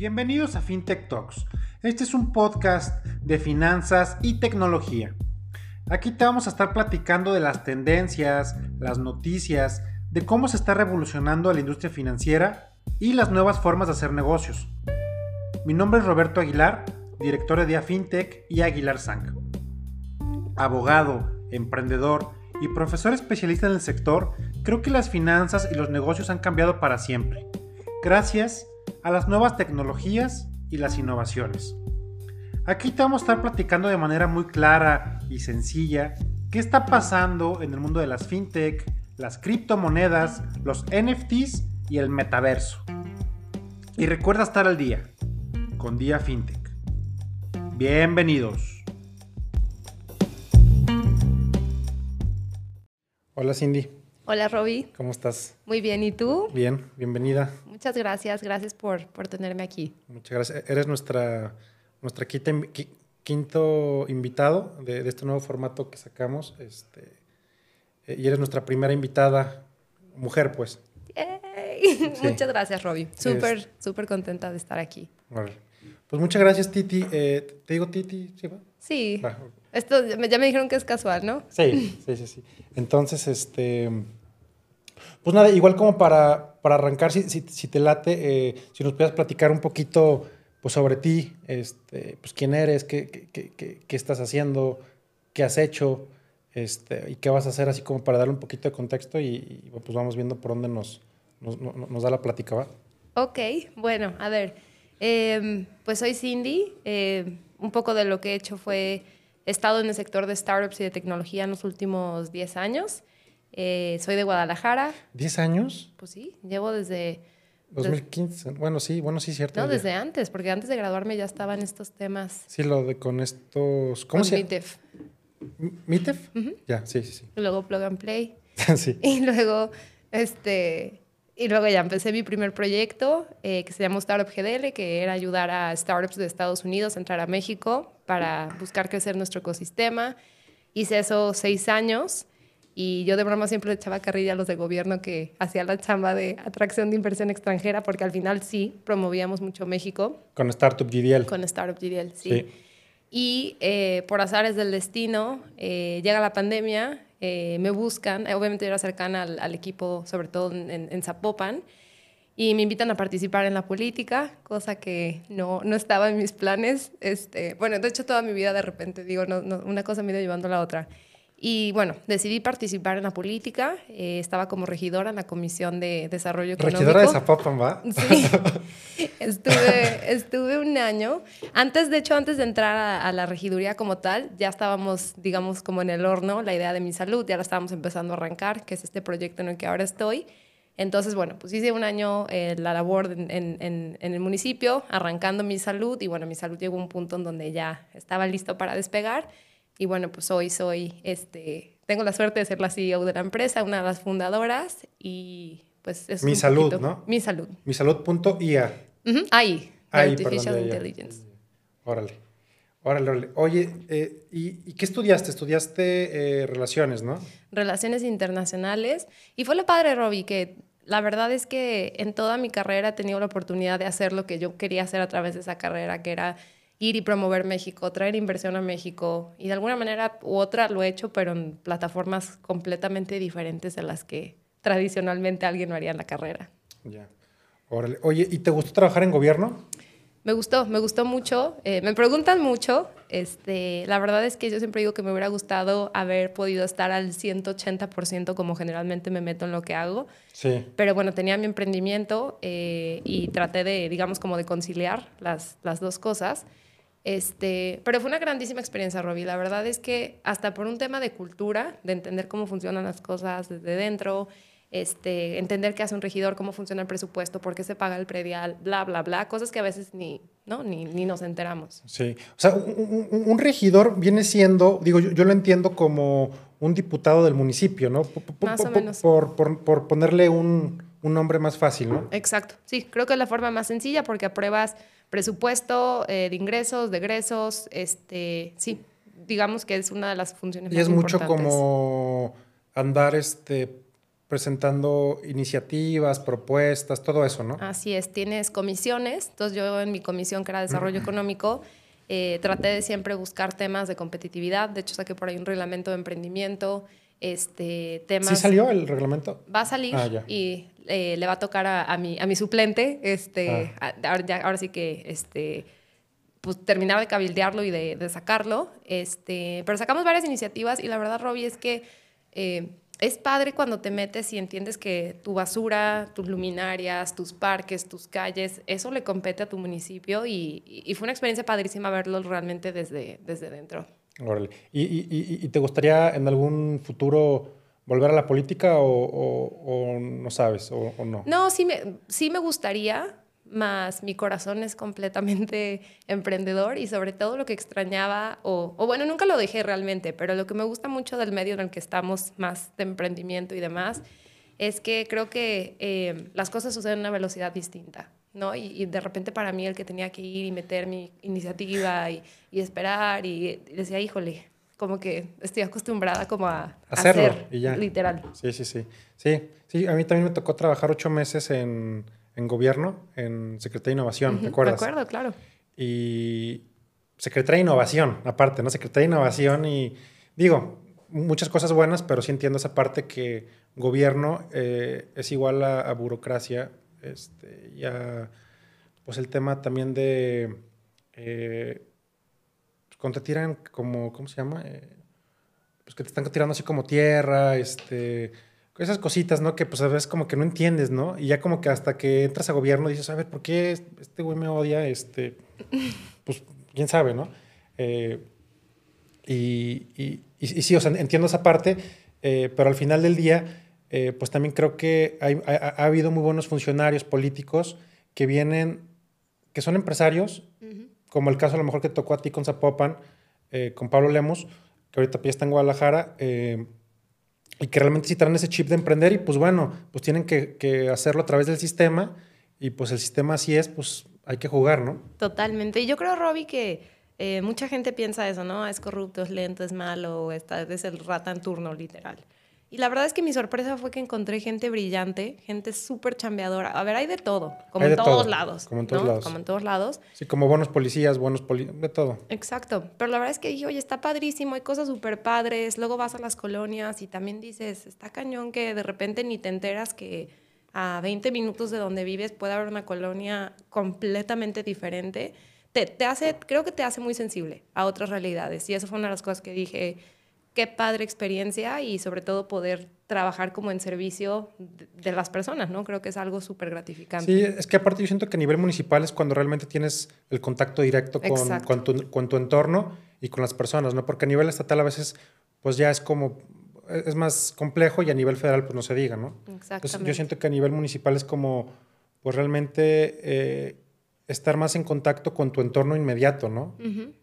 Bienvenidos a FinTech Talks. Este es un podcast de finanzas y tecnología. Aquí te vamos a estar platicando de las tendencias, las noticias, de cómo se está revolucionando la industria financiera y las nuevas formas de hacer negocios. Mi nombre es Roberto Aguilar, director de FinTech y Aguilar Sang. Abogado, emprendedor y profesor especialista en el sector, creo que las finanzas y los negocios han cambiado para siempre. Gracias a las nuevas tecnologías y las innovaciones. Aquí te vamos a estar platicando de manera muy clara y sencilla qué está pasando en el mundo de las fintech, las criptomonedas, los NFTs y el metaverso. Y recuerda estar al día con Día Fintech. Bienvenidos. Hola Cindy. Hola Roby. ¿Cómo estás? Muy bien, ¿y tú? Bien, bienvenida. Muchas gracias, gracias por, por tenerme aquí. Muchas gracias. Eres nuestra, nuestra quinto invitado de, de, este nuevo formato que sacamos. Este, eh, y eres nuestra primera invitada, mujer, pues. Sí. Muchas gracias, Roby. Súper, súper contenta de estar aquí. Vale. Pues muchas gracias, Titi. Eh, ¿Te digo Titi? Sí. Va? Sí. Va. Esto ya me dijeron que es casual, ¿no? Sí, sí, sí. sí. Entonces, este. Pues nada, igual como para, para arrancar, si, si, te late, eh, si nos puedas platicar un poquito pues, sobre ti, este, pues quién eres, qué, qué, qué, qué, estás haciendo, qué has hecho este, y qué vas a hacer, así como para darle un poquito de contexto y, pues vamos viendo por dónde nos, nos, da la plática, ¿va? Ok, bueno, a ver, eh, pues soy Cindy, eh, un poco de lo que he hecho fue, he estado en el sector de startups y de tecnología en los últimos 10 años. Eh, soy de Guadalajara. ¿10 años? Pues sí, llevo desde... 2015, bueno, sí, bueno, sí, cierto. No, desde antes, porque antes de graduarme ya estaba en estos temas. Sí, lo de con estos... ¿Cómo se llama? MITEF. ¿MITEF? Uh -huh. Ya, sí, sí, sí. Y luego Plug and Play. sí. Y luego, este... Y luego ya empecé mi primer proyecto eh, que se llamó Startup GDL, que era ayudar a startups de Estados Unidos a entrar a México para buscar crecer nuestro ecosistema. Hice eso seis años y yo de broma siempre echaba carrilla a los de gobierno que hacían la chamba de atracción de inversión extranjera, porque al final sí promovíamos mucho México. Con Startup GDL. Con Startup GDL, sí. sí. Y eh, por azares del destino, eh, llega la pandemia, eh, me buscan, obviamente yo era cercana al, al equipo, sobre todo en, en, Zapopan, y me invitan a participar en la política, cosa que no, no estaba en mis planes. Este, bueno, de hecho toda mi vida de repente digo, no, no, una cosa me iba llevando a la otra. Y bueno, decidí participar en la política. Eh, estaba como regidora en la Comisión de Desarrollo Económico. Regidora de Zapopan, ¿va? Sí. estuve, estuve un año. Antes, de hecho, antes de entrar a, a, la regiduría como tal, ya estábamos, digamos, como en el horno, la idea de mi salud, ya la estábamos empezando a arrancar, que es este proyecto en el que ahora estoy. Entonces, bueno, pues hice un año eh, la labor en, en, en, el municipio, arrancando mi salud, y bueno, mi salud llegó a un punto en donde ya estaba listo para despegar. Y bueno, pues hoy soy, este, tengo la suerte de ser la CEO de la empresa, una de las fundadoras y pues es Mi salud, poquito, ¿no? Mi salud. Mi salud.ia. Uh -huh. Ahí, Ahí, Artificial perdón, Intelligence. Órale. Órale, órale. Oye, eh, ¿y, ¿y, qué estudiaste? Estudiaste eh, relaciones, ¿no? Relaciones internacionales. Y fue lo padre, Robbie, que la verdad es que en toda mi carrera he tenido la oportunidad de hacer lo que yo quería hacer a través de esa carrera, que era ir y promover México, traer inversión a México. Y de alguna manera u otra lo he hecho, pero en plataformas completamente diferentes de las que tradicionalmente alguien haría en la carrera. Ya. Órale. Oye, ¿y te gustó trabajar en gobierno? Me gustó, me gustó mucho. Eh, me preguntan mucho. Este, la verdad es que yo siempre digo que me hubiera gustado haber podido estar al 180% como generalmente me meto en lo que hago. Sí. Pero bueno, tenía mi emprendimiento eh, y traté de, digamos, como de conciliar las, las dos cosas. Este, pero fue una grandísima experiencia, Robbie. La verdad es que hasta por un tema de cultura, de entender cómo funcionan las cosas desde dentro, este, entender qué hace un regidor, cómo funciona el presupuesto, por qué se paga el predial, bla, bla, bla, cosas que a veces ni, ¿no? ni, ni nos enteramos. Sí, o sea, un, un, un regidor viene siendo, digo, yo, yo, lo entiendo como un diputado del municipio, ¿no? P más o menos. Por, por, por ponerle un, un nombre más fácil, ¿no? Exacto, sí, creo que es la forma más sencilla porque apruebas presupuesto eh, de ingresos, de egresos, este, sí, digamos que es una de las funciones y más es mucho como andar este presentando iniciativas, propuestas, todo eso, ¿no? Así es, tienes comisiones. Entonces yo en mi comisión que era Desarrollo Económico, eh, traté de siempre buscar temas de competitividad. De hecho, saqué por ahí un reglamento de emprendimiento, este, temas... ¿Sí salió el reglamento? Va a salir ah, y eh, le va a tocar a, mi, a mi suplente, este, ah. ahora, sí que... Este, pues, terminar de cabildearlo y de, sacarlo. Este, pero sacamos varias iniciativas y la verdad, Robbie, es que eh, es padre cuando te metes y entiendes que tu basura, tus luminarias, tus parques, tus calles, eso le compete a tu municipio y, fue una experiencia padrísima verlo realmente desde, desde dentro. ¿Y, te gustaría en algún futuro volver a la política o, no sabes o, no? No, sí me, sí me gustaría más mi corazón es completamente emprendedor y sobre todo lo que extrañaba, o, bueno, nunca lo dejé realmente, pero lo que me gusta mucho del medio en el que estamos, más de emprendimiento y demás, es que creo que eh, las cosas suceden a una velocidad distinta, ¿no? Y, de repente para mí el que tenía que ir y meter mi iniciativa y, esperar y, decía, híjole, como que estoy acostumbrada como a hacerlo hacer, y ya. literal. Sí, sí, sí. Sí, sí, a mí también me tocó trabajar ocho meses en en gobierno, en Secretaría de Innovación, ¿te acuerdas? De acuerdo, claro. Y Secretaría de Innovación, aparte, ¿no? Secretaría de Innovación y digo, muchas cosas buenas, pero sí entiendo esa parte que gobierno eh, es igual a, burocracia, este, ya, pues el tema también de, eh, cuando te tiran como, ¿cómo se llama? Eh, pues que te están tirando así como tierra, este esas cositas, ¿no? Que pues a veces como que no entiendes, ¿no? Y ya como que hasta que entras a gobierno dices, a ver, ¿por qué este güey me odia? Este, pues quién sabe, ¿no? Eh, y, y, sí, o sea, entiendo esa parte, eh, pero al final del día, eh, pues también creo que ha, habido muy buenos funcionarios políticos que vienen, que son empresarios, como el caso a lo mejor que tocó a ti con Zapopan, con Pablo Lemos, que ahorita ya está en Guadalajara y que realmente sí traen ese chip de emprender y pues bueno, pues tienen que, hacerlo a través del sistema y pues el sistema así es, pues hay que jugar, ¿no? Totalmente. Y yo creo, Robbie, que eh, mucha gente piensa eso, ¿no? Es corrupto, es lento, es malo, está, es el rata en turno, literal. Y la verdad es que mi sorpresa fue que encontré gente brillante, gente súper chambeadora. A ver, hay de todo, como en todos lados. Como en todos lados. Como en todos lados. Sí, como buenos policías, buenos policías, de todo. Exacto. Pero la verdad es que dije, oye, está padrísimo, hay cosas súper padres. Luego vas a las colonias y también dices, está cañón que de repente ni te enteras que a 20 minutos de donde vives puede haber una colonia completamente diferente. Te, te hace, creo que te hace muy sensible a otras realidades. Y eso fue una de las cosas que dije qué padre experiencia y sobre todo poder trabajar como en servicio de, las personas, ¿no? Creo que es algo súper gratificante. Sí, es que aparte yo siento que a nivel municipal es cuando realmente tienes el contacto directo con, con, tu, con tu, entorno y con las personas, ¿no? Porque a nivel estatal a veces pues ya es como, es más complejo y a nivel federal pues no se diga, ¿no? Exactamente. yo siento que a nivel municipal es como, pues realmente... Eh, estar más en contacto con tu entorno inmediato, ¿no?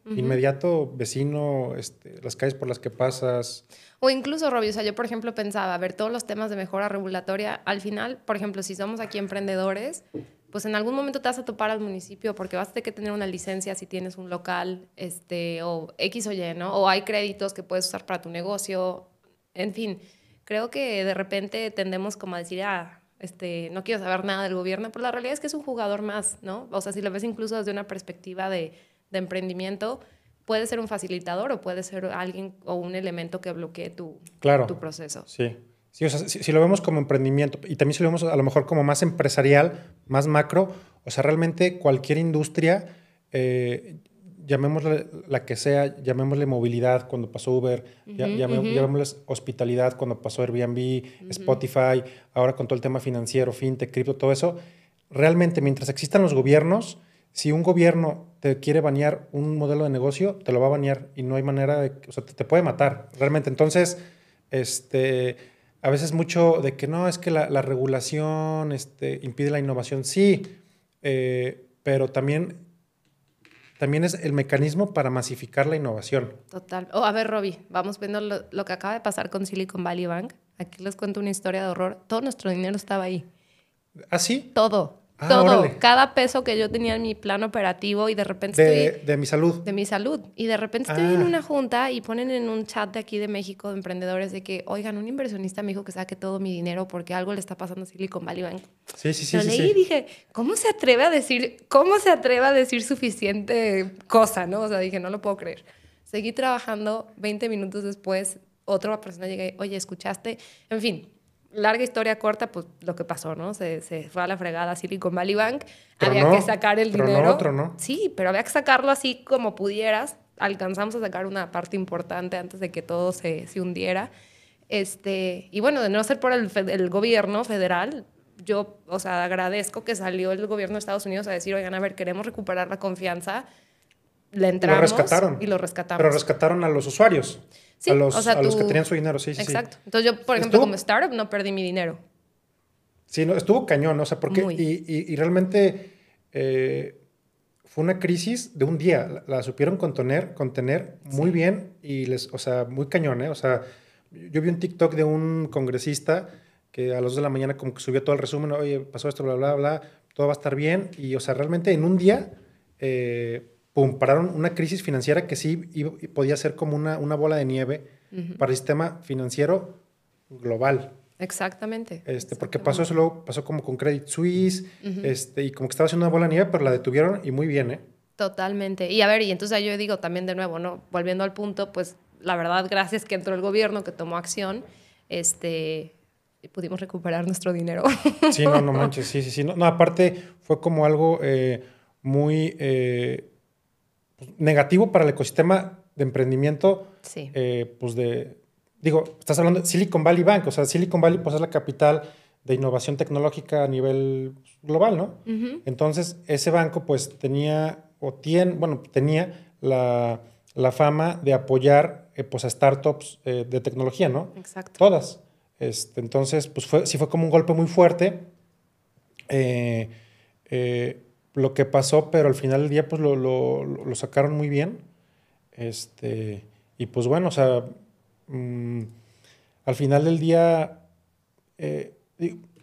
Inmediato, vecino, este, las calles por las que pasas. O incluso, Robbie, o sea, yo por ejemplo pensaba, a ver, todos los temas de mejora regulatoria, al final, por ejemplo, si somos aquí emprendedores, pues en algún momento te vas a topar al municipio porque vas a tener que tener una licencia si tienes un local, este, o X o Y, ¿no? O hay créditos que puedes usar para tu negocio, en fin. Creo que de repente tendemos como a decir, ah, este, no quiero saber nada del gobierno, pero la realidad es que es un jugador más, ¿no? O sea, si lo ves incluso desde una perspectiva de, emprendimiento, puede ser un facilitador o puede ser alguien o un elemento que bloquee tu, tu proceso. Sí. Sí, o sea, si, lo vemos como emprendimiento y también si lo vemos a lo mejor como más empresarial, más macro, o sea, realmente cualquier industria eh, llamémosle la que sea, llamémosle movilidad cuando pasó Uber, llamémosle hospitalidad cuando pasó Airbnb, Spotify, ahora con todo el tema financiero, fintech, cripto, todo eso. Realmente, mientras existan los gobiernos, si un gobierno te quiere banear un modelo de negocio, te lo va a banear y no hay manera de, o sea, te, puede matar, realmente. Entonces, este, a veces mucho de que no, es que la, regulación este, impide la innovación, sí, eh, pero también también es el mecanismo para masificar la innovación. Total. Oh, a ver, Robbie, vamos viendo lo, que acaba de pasar con Silicon Valley Bank. Aquí les cuento una historia de horror. Todo nuestro dinero estaba ahí. ¿Ah, sí? Todo. Ah, Todo, órale. cada peso que yo tenía en mi plan operativo y de repente De, estoy de mi salud. de mi salud. Y de repente estoy en Ah. una junta y ponen en un chat de aquí de México de emprendedores de que, oigan, un inversionista me dijo que saque todo mi dinero porque algo le está pasando a Silicon Valley Bank. Sí, sí, sí. Lo sí, leí sí. y dije, ¿cómo se atreve a decir, cómo se atreve a decir suficiente cosa, no? O sea, dije, no lo puedo creer. Seguí trabajando, 20 minutos después, otra persona llega y, oye, ¿escuchaste? En fin, larga historia corta, pues lo que pasó, ¿no? Se, se fue a la fregada Silicon Valley Bank, había que sacar el dinero. otro, ¿no? Sí, pero había que sacarlo así como pudieras. Alcanzamos a sacar una parte importante antes de que todo se, se hundiera. Este, y bueno, de no ser por el, el gobierno federal, yo, o sea, agradezco que salió el gobierno de Estados Unidos a decir, oigan, a ver, queremos recuperar la confianza. Le entramos rescataron. y lo rescatamos. Pero rescataron a los usuarios. Sí, a los, o sea, a los que tú- tenían su dinero, sí, sí. sí. Exacto. Entonces yo, por ejemplo, Estuvo- como startup no perdí mi dinero. Sí, no, estuvo cañón, o sea, porque. Muy. Y, y- y realmente eh, fue una crisis de un día. La, la supieron contener, contener muy Sí. bien y les, o sea, muy cañón, ¿eh? O sea, yo vi un TikTok de un congresista que a las 2 de la mañana como que subió todo el resumen, oye, pasó esto, bla, bla, bla, todo va a estar bien. Y, o sea, realmente en un día, eh, pum, pararon una crisis financiera que sí iba- podía ser como una, una bola de nieve para el sistema financiero global. Exactamente. Este, porque pasó eso, luego pasó como con Credit Suisse, este, y como que estaba haciendo una bola de nieve, pero la detuvieron y muy bien, ¿eh? Totalmente. Y a ver, y entonces yo digo también de nuevo, ¿no? Volviendo al punto, pues la verdad, gracias que entró el gobierno, que tomó acción, este, pudimos recuperar nuestro dinero. Sí, no, no manches, sí, sí, sí. No, no, aparte fue como algo eh, muy eh, pues, negativo para el ecosistema de emprendimiento, sí. eh, pues de, digo, estás hablando de Silicon Valley Bank, o sea, Silicon Valley pues es la capital de innovación tecnológica a nivel global, ¿no? Entonces, ese banco pues tenía, o tiene, bueno, tenía la, la fama de apoyar eh, pues a startups eh, de tecnología, ¿no? Exacto. Todas. Este, entonces, pues fue, sí fue como un golpe muy fuerte. Eh, lo que pasó, pero al final del día pues lo, lo- lo sacaron muy bien. Este, y pues bueno, o sea, mm, al final del día eh,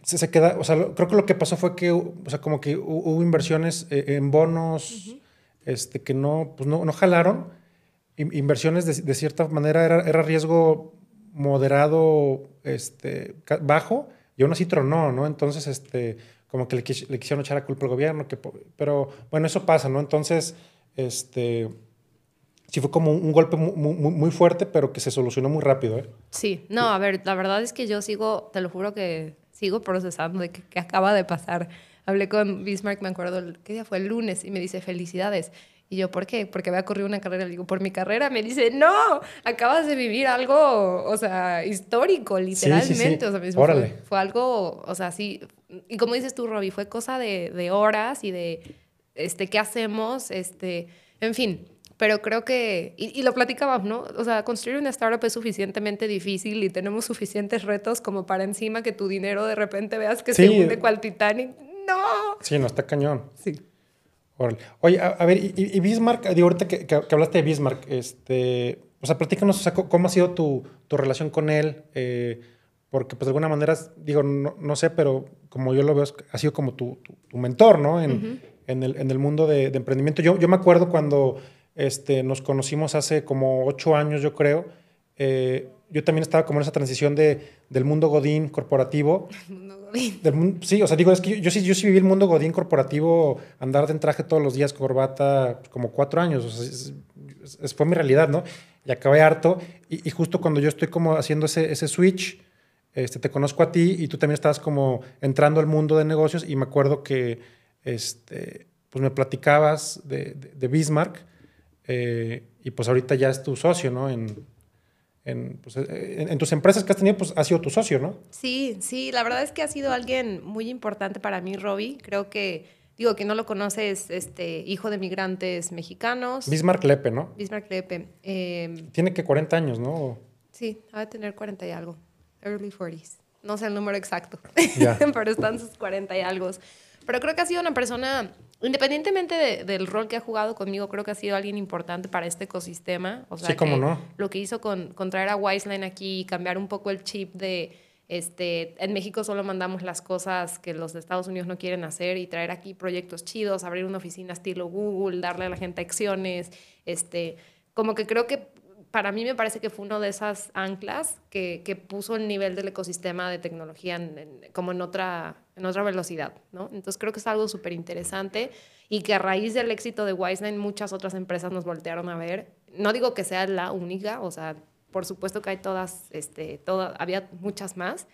se, se queda, o sea, lo- creo que lo que pasó fue que, o sea, como que hu- hubo inversiones eh, en bonos este, que no, pues no, no jalaron. In- Inversiones de, de cierta manera era, era riesgo moderado, este, bajo, y aún así tronó, ¿no? Entonces, este, como que le, quis- le quisieron echar a culpa al gobierno, que, pero bueno, eso pasa, ¿no? Entonces, este, sí fue como un golpe mu- mu- muy, muy fuerte, pero que se solucionó muy rápido, ¿eh? Sí, no, a ver, la verdad es que yo sigo, te lo juro que sigo procesando de que, que acaba de pasar. Hablé con Bismarck, me acuerdo, ¿qué día fue? El lunes, y me dice, felicidades. Y yo, ¿por qué? Porque había corrido una carrera. Le digo, por mi carrera. Me dice, no, acabas de vivir algo, o sea, histórico, sí, sí. literalmente. O sea, mismo Órale. fue, fue algo, o sea, sí. Y como dices tú, Robbie, fue cosa de, de horas y de, este, ¿qué hacemos? Este, en fin. Pero creo que, y, y lo platicábamos, ¿no? O sea, construir una startup es suficientemente difícil y tenemos suficientes retos como para encima que tu dinero de repente veas que se Sí. hunde cual Titanic. ¡No! Sí, no, está cañón. Sí. Órale. Oye, a, a ver, y, y Bismarck, digo, ahorita que, que- que hablaste de Bismarck, este, o sea, platícanos, o sea, cómo ha sido tu, tu relación con él, Eh, porque pues de alguna manera, digo, no, no sé, pero como yo lo veo, ha sido como tu, tu- tu mentor, ¿no? En, en el, en el mundo de, de emprendimiento. Yo, yo me acuerdo cuando este, nos conocimos hace como ocho años, yo creo, eh, yo también estaba como en esa transición de, del mundo godín corporativo del sí, o sea, digo, es que yo, yo sí, yo sí viví el mundo godín corporativo, andar de traje todos los días, corbata, como cuatro años, o sea, es- es- fue mi realidad, ¿no? Y acabé harto, y, y justo cuando yo estoy como haciendo ese, ese switch, este, te conozco a ti y tú también estabas como entrando al mundo de negocios y me acuerdo que, este, pues me platicabas de, de- de Bismarck eh, y pues ahorita ya es tu socio, ¿no? En, en, pues, eh, en- en tus empresas que has tenido, pues ha sido tu socio, ¿no? Sí, sí, la verdad es que ha sido alguien muy importante para mí, Robbie. Creo que, digo, que no lo conoces, este, hijo de migrantes mexicanos. Bismarck Lepe, ¿no? Bismarck Lepe. Eh, Tiene que 40 años, ¿no? sí, ha de tener 40 y algo. Early 40s. No sé el número exacto, pero están sus 40 y algo. Pero creo que ha sido una persona, independientemente de- del rol que ha jugado conmigo, creo que ha sido alguien importante para este ecosistema. O sea, Sí, cómo que no. Lo que hizo con, con traer a Wiseline aquí y cambiar un poco el chip de Este, en México solo mandamos las cosas que los de Estados Unidos no quieren hacer y traer aquí proyectos chidos, abrir una oficina estilo Google, darle a la gente acciones. Este, como que creo que para mí me parece que fue una de esas anclas que, que puso el nivel del ecosistema de tecnología como en otra, en otra velocidad, ¿no? Entonces creo que es algo súper interesante y que a raíz del éxito de Wiseline muchas otras empresas nos voltearon a ver. No digo que sea la única, o sea, por supuesto que hay todas, este, todas, había muchas más,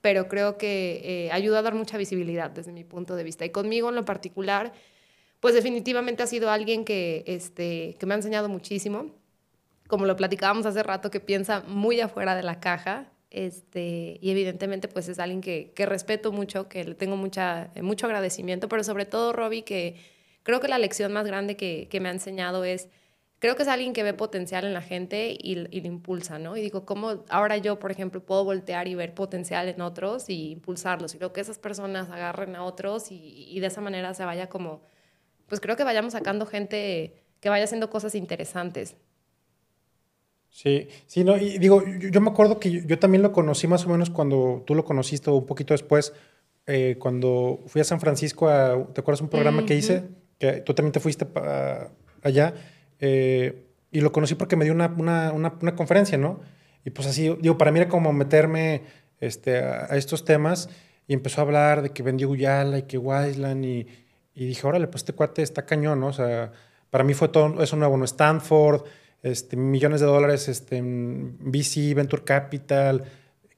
pero creo que eh, ayuda a dar mucha visibilidad desde mi punto de vista. Y conmigo en lo particular, pues definitivamente ha sido alguien que, este, que me ha enseñado muchísimo. Como lo platicábamos hace rato, que piensa muy afuera de la caja. Este, y evidentemente pues es alguien que, que respeto mucho, que le tengo mucha, mucho agradecimiento, pero sobre todo Robbie, que creo que la lección más grande que, que me ha enseñado es creo que es alguien que ve potencial en la gente y, y impulsa, ¿no? Y digo, ¿cómo ahora yo, por ejemplo, puedo voltear y ver potencial en otros y impulsarlos? Y creo que esas personas agarren a otros y, y de esa manera se vaya como, pues creo que vayamos sacando gente que vaya haciendo cosas interesantes. Sí, sí, no, y digo, yo, me acuerdo que yo, también lo conocí más o menos cuando tú lo conociste o un poquito después, eh, cuando fui a San Francisco, a, ¿te acuerdas un programa que hice? Que tú también te fuiste allá eh, y lo conocí porque me dio una, una, una, conferencia, ¿no? Y pues así, digo, para mí era como meterme este, a, estos temas y empezó a hablar de que vendió Uyala y que Wiseland y, y dije, órale, pues este cuate está cañón, ¿no? O sea, para mí fue todo eso nuevo, ¿no? Stanford, este, millones de dólares este, en VC, Venture Capital,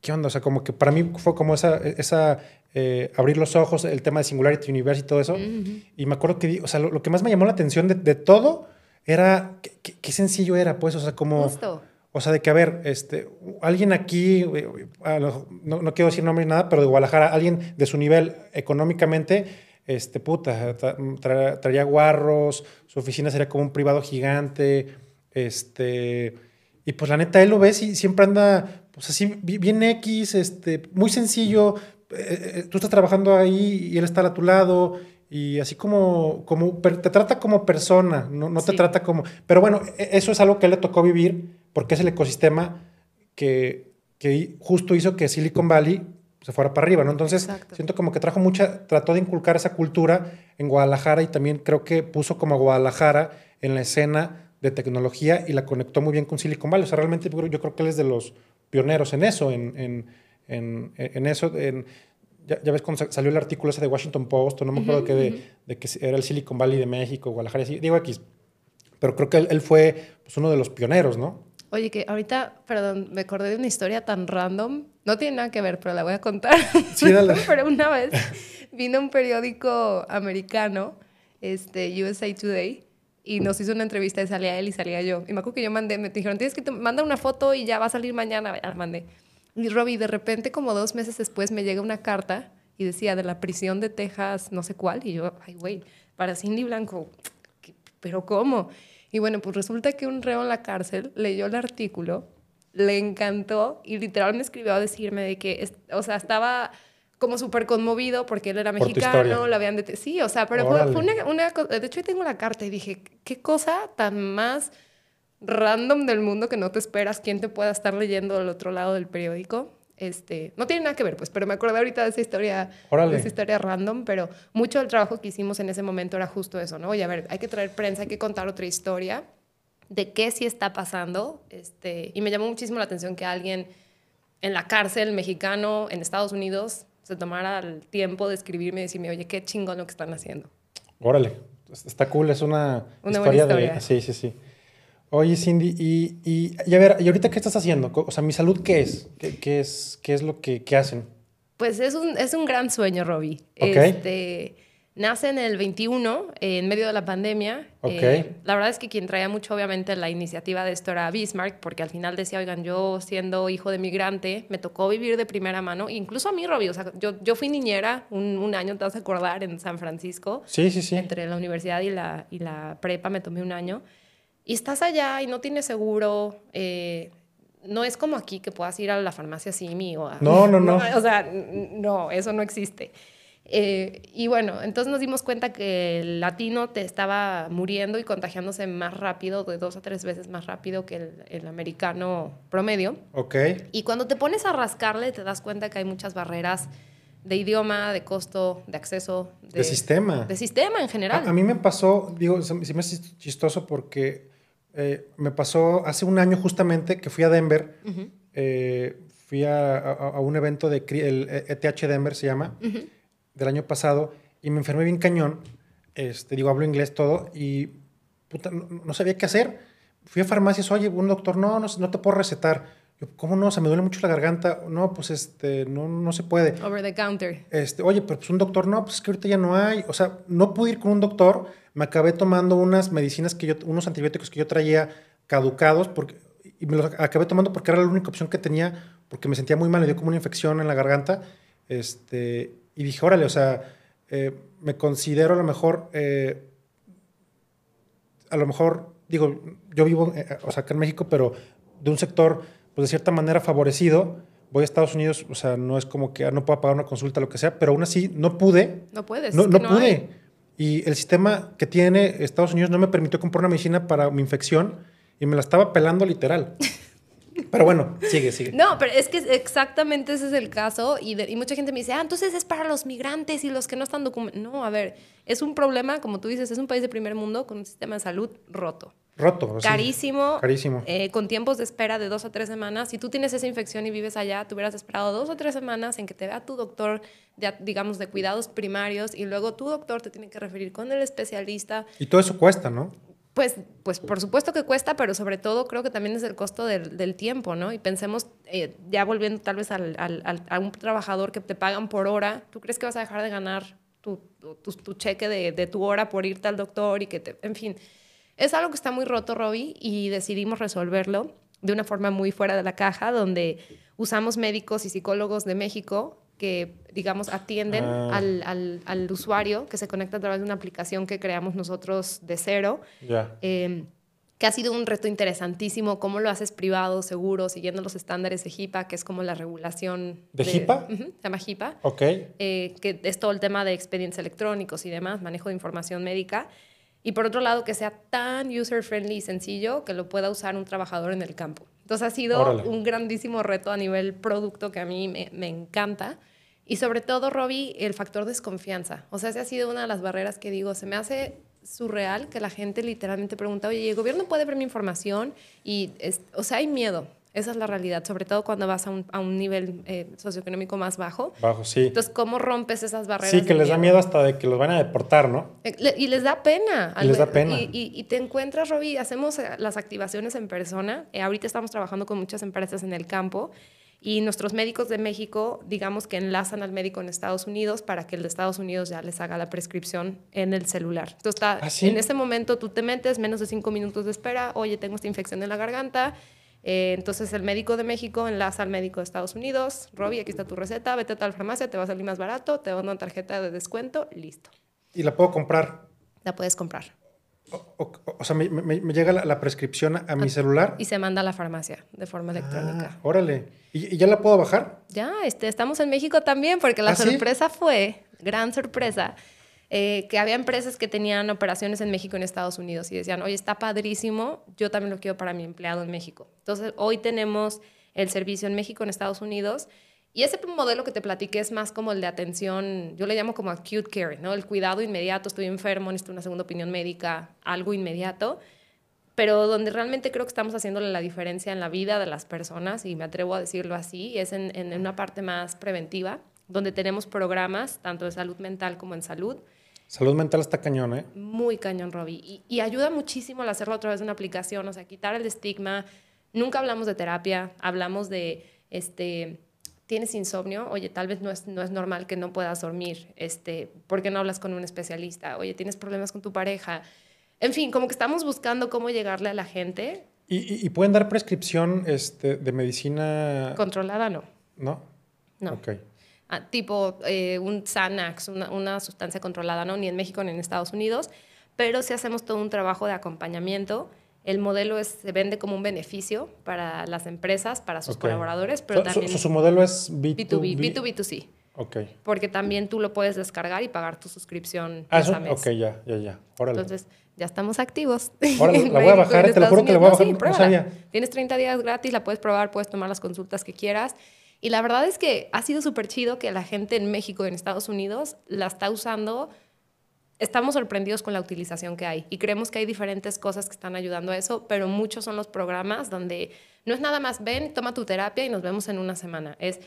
¿qué onda? O sea, como que para mí fue como esa, esa eh, abrir los ojos, el tema de Singularity Universe y todo eso. Y me acuerdo que, o sea, lo, que más me llamó la atención de, de todo era, qué, sencillo era, pues, o sea, como... O sea, de que, a ver, este, alguien aquí, no, no quiero decir nombre ni nada, pero de Guadalajara, alguien de su nivel económicamente, este, puta, traía guarros, su oficina sería como un privado gigante, este, y pues la neta, él lo ves y siempre anda, pues así, bien X, este, muy sencillo, eh, eh, tú estás trabajando ahí y él está a tu lado, y así como, como te trata como persona, no, no te trata como... Pero bueno, e, eso es algo que él le tocó vivir porque es el ecosistema que, que justo hizo que Silicon Valley se fuera para arriba, ¿no? Entonces, siento como que trajo mucha, trató de inculcar esa cultura en Guadalajara y también creo que puso como Guadalajara en la escena de tecnología y la conectó muy bien con Silicon Valley. O sea, realmente yo creo que él es de los pioneros en eso, en, en, en, en eso, en, ya, ves cuando salió el artículo ese de Washington Post, no me acuerdo que de, de, que era el Silicon Valley de México, Guadalajara, digo X. Pero creo que él, fue pues, uno de los pioneros, ¿no? Oye, que ahorita, perdón, me acordé de una historia tan random. No tiene nada que ver, pero la voy a contar. Sí, dale. pero una vez vino un periódico americano, este, USA Today, y nos hizo una entrevista y salía él y salía yo. Y me acuerdo que yo mandé, me dijeron, tienes que te manda una foto y ya va a salir mañana. Ya la mandé. Y Robbie, de repente, como dos meses después, me llega una carta y decía de la prisión de Texas, no sé cuál, y yo, ay, güey, para Cindy Blanco, ¿pero cómo? Y bueno, pues resulta que un reo en la cárcel leyó el artículo, le encantó y literal me escribió a decirme de que, o sea, estaba como súper conmovido porque él era mexicano, lo habían detenido. Sí, o sea, pero fue, una, una, De hecho, ahí tengo la carta y dije, qué cosa tan más random del mundo que no te esperas quién te pueda estar leyendo al otro lado del periódico. Este, no tiene nada que ver, pues, pero me acordé ahorita de esa historia, de esa historia random, pero mucho del trabajo que hicimos en ese momento era justo eso, ¿no? Oye, a ver, hay que traer prensa, hay que contar otra historia de qué sí está pasando, este, y me llamó muchísimo la atención que alguien en la cárcel mexicano en Estados Unidos se tomara el tiempo de escribirme y decirme, oye, qué chingón lo que están haciendo. Órale, está cool, es una, una historia, de... Sí, sí, sí. Oye, Cindy, y, y, a ver, ¿y ahorita qué estás haciendo? O sea, ¿mi salud qué es? ¿Qué, es, qué es lo que, hacen? Pues es un, es un gran sueño, Robbie. Este, nace en el 21, en medio de la pandemia. Eh, la verdad es que quien traía mucho, obviamente, la iniciativa de esto era Bismarck, porque al final decía, oigan, yo siendo hijo de migrante, me tocó vivir de primera mano, incluso a mí, Robbie, o sea, yo, yo fui niñera un, un, año, te vas a acordar, en San Francisco. Sí, sí, sí. Entre la universidad y la, y la prepa me tomé un año y estás allá y no tienes seguro, eh, no es como aquí que puedas ir a la farmacia Simi o a... No, no, no. O sea, no, eso no existe. Eh, y bueno, entonces nos dimos cuenta que el latino te estaba muriendo y contagiándose más rápido, de dos a tres veces más rápido que el, el americano promedio. Ok. Y cuando te pones a rascarle, te das cuenta que hay muchas barreras de idioma, de costo, de acceso. De, sistema. De sistema en general. A, a mí me pasó, digo, se, me hace chistoso porque eh, me pasó hace un año justamente que fui a Denver. eh, fui a, a, a, un evento de el ETH Denver se llama, uh -huh. Del año pasado, y me enfermé bien cañón. Este, digo, hablo inglés todo y puta, no, no, sabía qué hacer. Fui a farmacias, oye, un doctor, no, no, no te puedo recetar. Yo, ¿cómo no? Se me duele mucho la garganta. No, pues este, no, no se puede. Over the counter. Este, oye, pero pues un doctor, no, pues es que ahorita ya no hay. O sea, no pude ir con un doctor. Me acabé tomando unas medicinas que yo, unos antibióticos que yo traía caducados porque, y me los acabé tomando porque era la única opción que tenía porque me sentía muy mal, me dio como una infección en la garganta. Este, y dije, órale, o sea, eh, me considero a lo mejor, eh, a lo mejor, digo, yo vivo, eh, o sea, acá en México, pero de un sector, pues de cierta manera favorecido. Voy a Estados Unidos, o sea, no es como que no puedo pagar una consulta, lo que sea, pero aún así no pude. No puedes. No, no, pude. hay. Y el sistema que tiene Estados Unidos no me permitió comprar una medicina para mi infección y me la estaba pelando literal. Pero bueno, sigue, sigue. No, pero es que exactamente ese es el caso y, de, y, mucha gente me dice, ah, entonces es para los migrantes y los que no están documentados. No, a ver, es un problema, como tú dices, es un país de primer mundo con un sistema de salud roto. Roto. Carísimo. Sí, carísimo. Eh, con tiempos de espera de dos o tres semanas. Si tú tienes esa infección y vives allá, te hubieras esperado dos o tres semanas en que te vea tu doctor, de, digamos, de cuidados primarios y luego tu doctor te tiene que referir con el especialista. Y todo eso cuesta, ¿no? Pues, pues por supuesto que cuesta, pero sobre todo creo que también es el costo del, del tiempo, ¿no? Y pensemos, eh, ya volviendo tal vez al, al, al, a un trabajador que te pagan por hora, ¿tú crees que vas a dejar de ganar tu, tu, cheque de, de, tu hora por irte al doctor y que te, en fin, es algo que está muy roto, Robbie, y decidimos resolverlo de una forma muy fuera de la caja, donde usamos médicos y psicólogos de México que, digamos, atienden ah. al, al, al, usuario que se conecta a través de una aplicación que creamos nosotros de cero. Yeah. Eh, que ha sido un reto interesantísimo, cómo lo haces privado, seguro, siguiendo los estándares de HIPAA, que es como la regulación. ¿De, de HIPAA? Uh -huh, se llama HIPAA. Ok. Eh, que es todo el tema de expedientes electrónicos y demás, manejo de información médica. Y por otro lado, que sea tan user-friendly y sencillo que lo pueda usar un trabajador en el campo. Entonces ha sido Órale. un grandísimo reto a nivel producto que a mí me, me encanta. Y sobre todo, Robbie, el factor desconfianza. O sea, esa ha sido una de las barreras que digo, se me hace surreal que la gente literalmente pregunta, oye, ¿el gobierno puede ver mi información? Y, es, o sea, hay miedo. Esa es la realidad, sobre todo cuando vas a un, a un nivel eh, socioeconómico más bajo. Bajo, sí. Entonces, ¿cómo rompes esas barreras? Sí, que les miedo? da miedo hasta de que los van a deportar, ¿no? Eh, y les da pena. Y les da pena. Y, y, y te encuentras, Robbie, hacemos eh, las activaciones en persona. Eh, ahorita estamos trabajando con muchas empresas en el campo y nuestros médicos de México, digamos que enlazan al médico en Estados Unidos para que el de Estados Unidos ya les haga la prescripción en el celular. Entonces, está, ¿Ah, sí? en ese momento tú te metes, menos de cinco minutos de espera, oye, tengo esta infección en la garganta. Eh, entonces el médico de México enlaza al médico de Estados Unidos. Robbie, aquí está tu receta, vete a tal farmacia, te va a salir más barato, te dar una tarjeta de descuento, listo. ¿Y la puedo comprar? La puedes comprar. O, o, o sea, me, me, me, llega la, la prescripción a, a mi celular. Y se manda a la farmacia de forma electrónica. Ah, órale. ¿Y, ¿Y, ya la puedo bajar? Ya, este, estamos en México también, porque la ¿Ah, sorpresa sí? fue, gran sorpresa, eh, que había empresas que tenían operaciones en México y en Estados Unidos y decían, oye, está padrísimo, yo también lo quiero para mi empleado en México. Entonces, hoy tenemos el servicio en México, en Estados Unidos, y ese modelo que te platiqué es más como el de atención, yo le llamo como acute care, ¿no? El cuidado inmediato, estoy enfermo, necesito una segunda opinión médica, algo inmediato, pero donde realmente creo que estamos haciéndole la diferencia en la vida de las personas, y me atrevo a decirlo así, es en, en una parte más preventiva, donde tenemos programas, tanto de salud mental como en salud. Salud mental está cañón, ¿eh? Muy cañón, Robbie. Y, y, ayuda muchísimo al hacerlo a través de una aplicación, o sea, quitar el estigma. Nunca hablamos de terapia, hablamos de, este, tienes insomnio, oye, tal vez no es, no es normal que no puedas dormir, este, ¿por qué no hablas con un especialista? Oye, tienes problemas con tu pareja. En fin, como que estamos buscando cómo llegarle a la gente. ¿Y, y, y pueden dar prescripción este, de medicina? Controlada, no. ¿No? No. Ok. Ah, tipo eh, un Xanax, una, una, sustancia controlada, ¿no? Ni en México ni en Estados Unidos, pero sí hacemos todo un trabajo de acompañamiento. El modelo es, se vende como un beneficio para las empresas, para sus okay. colaboradores, pero so, también... So, su modelo es B2B, B2B2C. Ok. Porque también tú lo puedes descargar y pagar tu suscripción Ah, mes eso, a mes. ok, ya, ya, ya. Órale. Entonces, ya estamos activos. Órale, la voy a bajar, te lo juro que la voy a bajar, Sí, no pruébala. sabía. Tienes 30 días gratis, la puedes probar, puedes tomar las consultas que quieras. Y la verdad es que ha sido súper chido que la gente en México y en Estados Unidos la está usando. Estamos sorprendidos con la utilización que hay y creemos que hay diferentes cosas que están ayudando a eso, pero muchos son los programas donde no es nada más ven, toma tu terapia y nos vemos en una semana. Es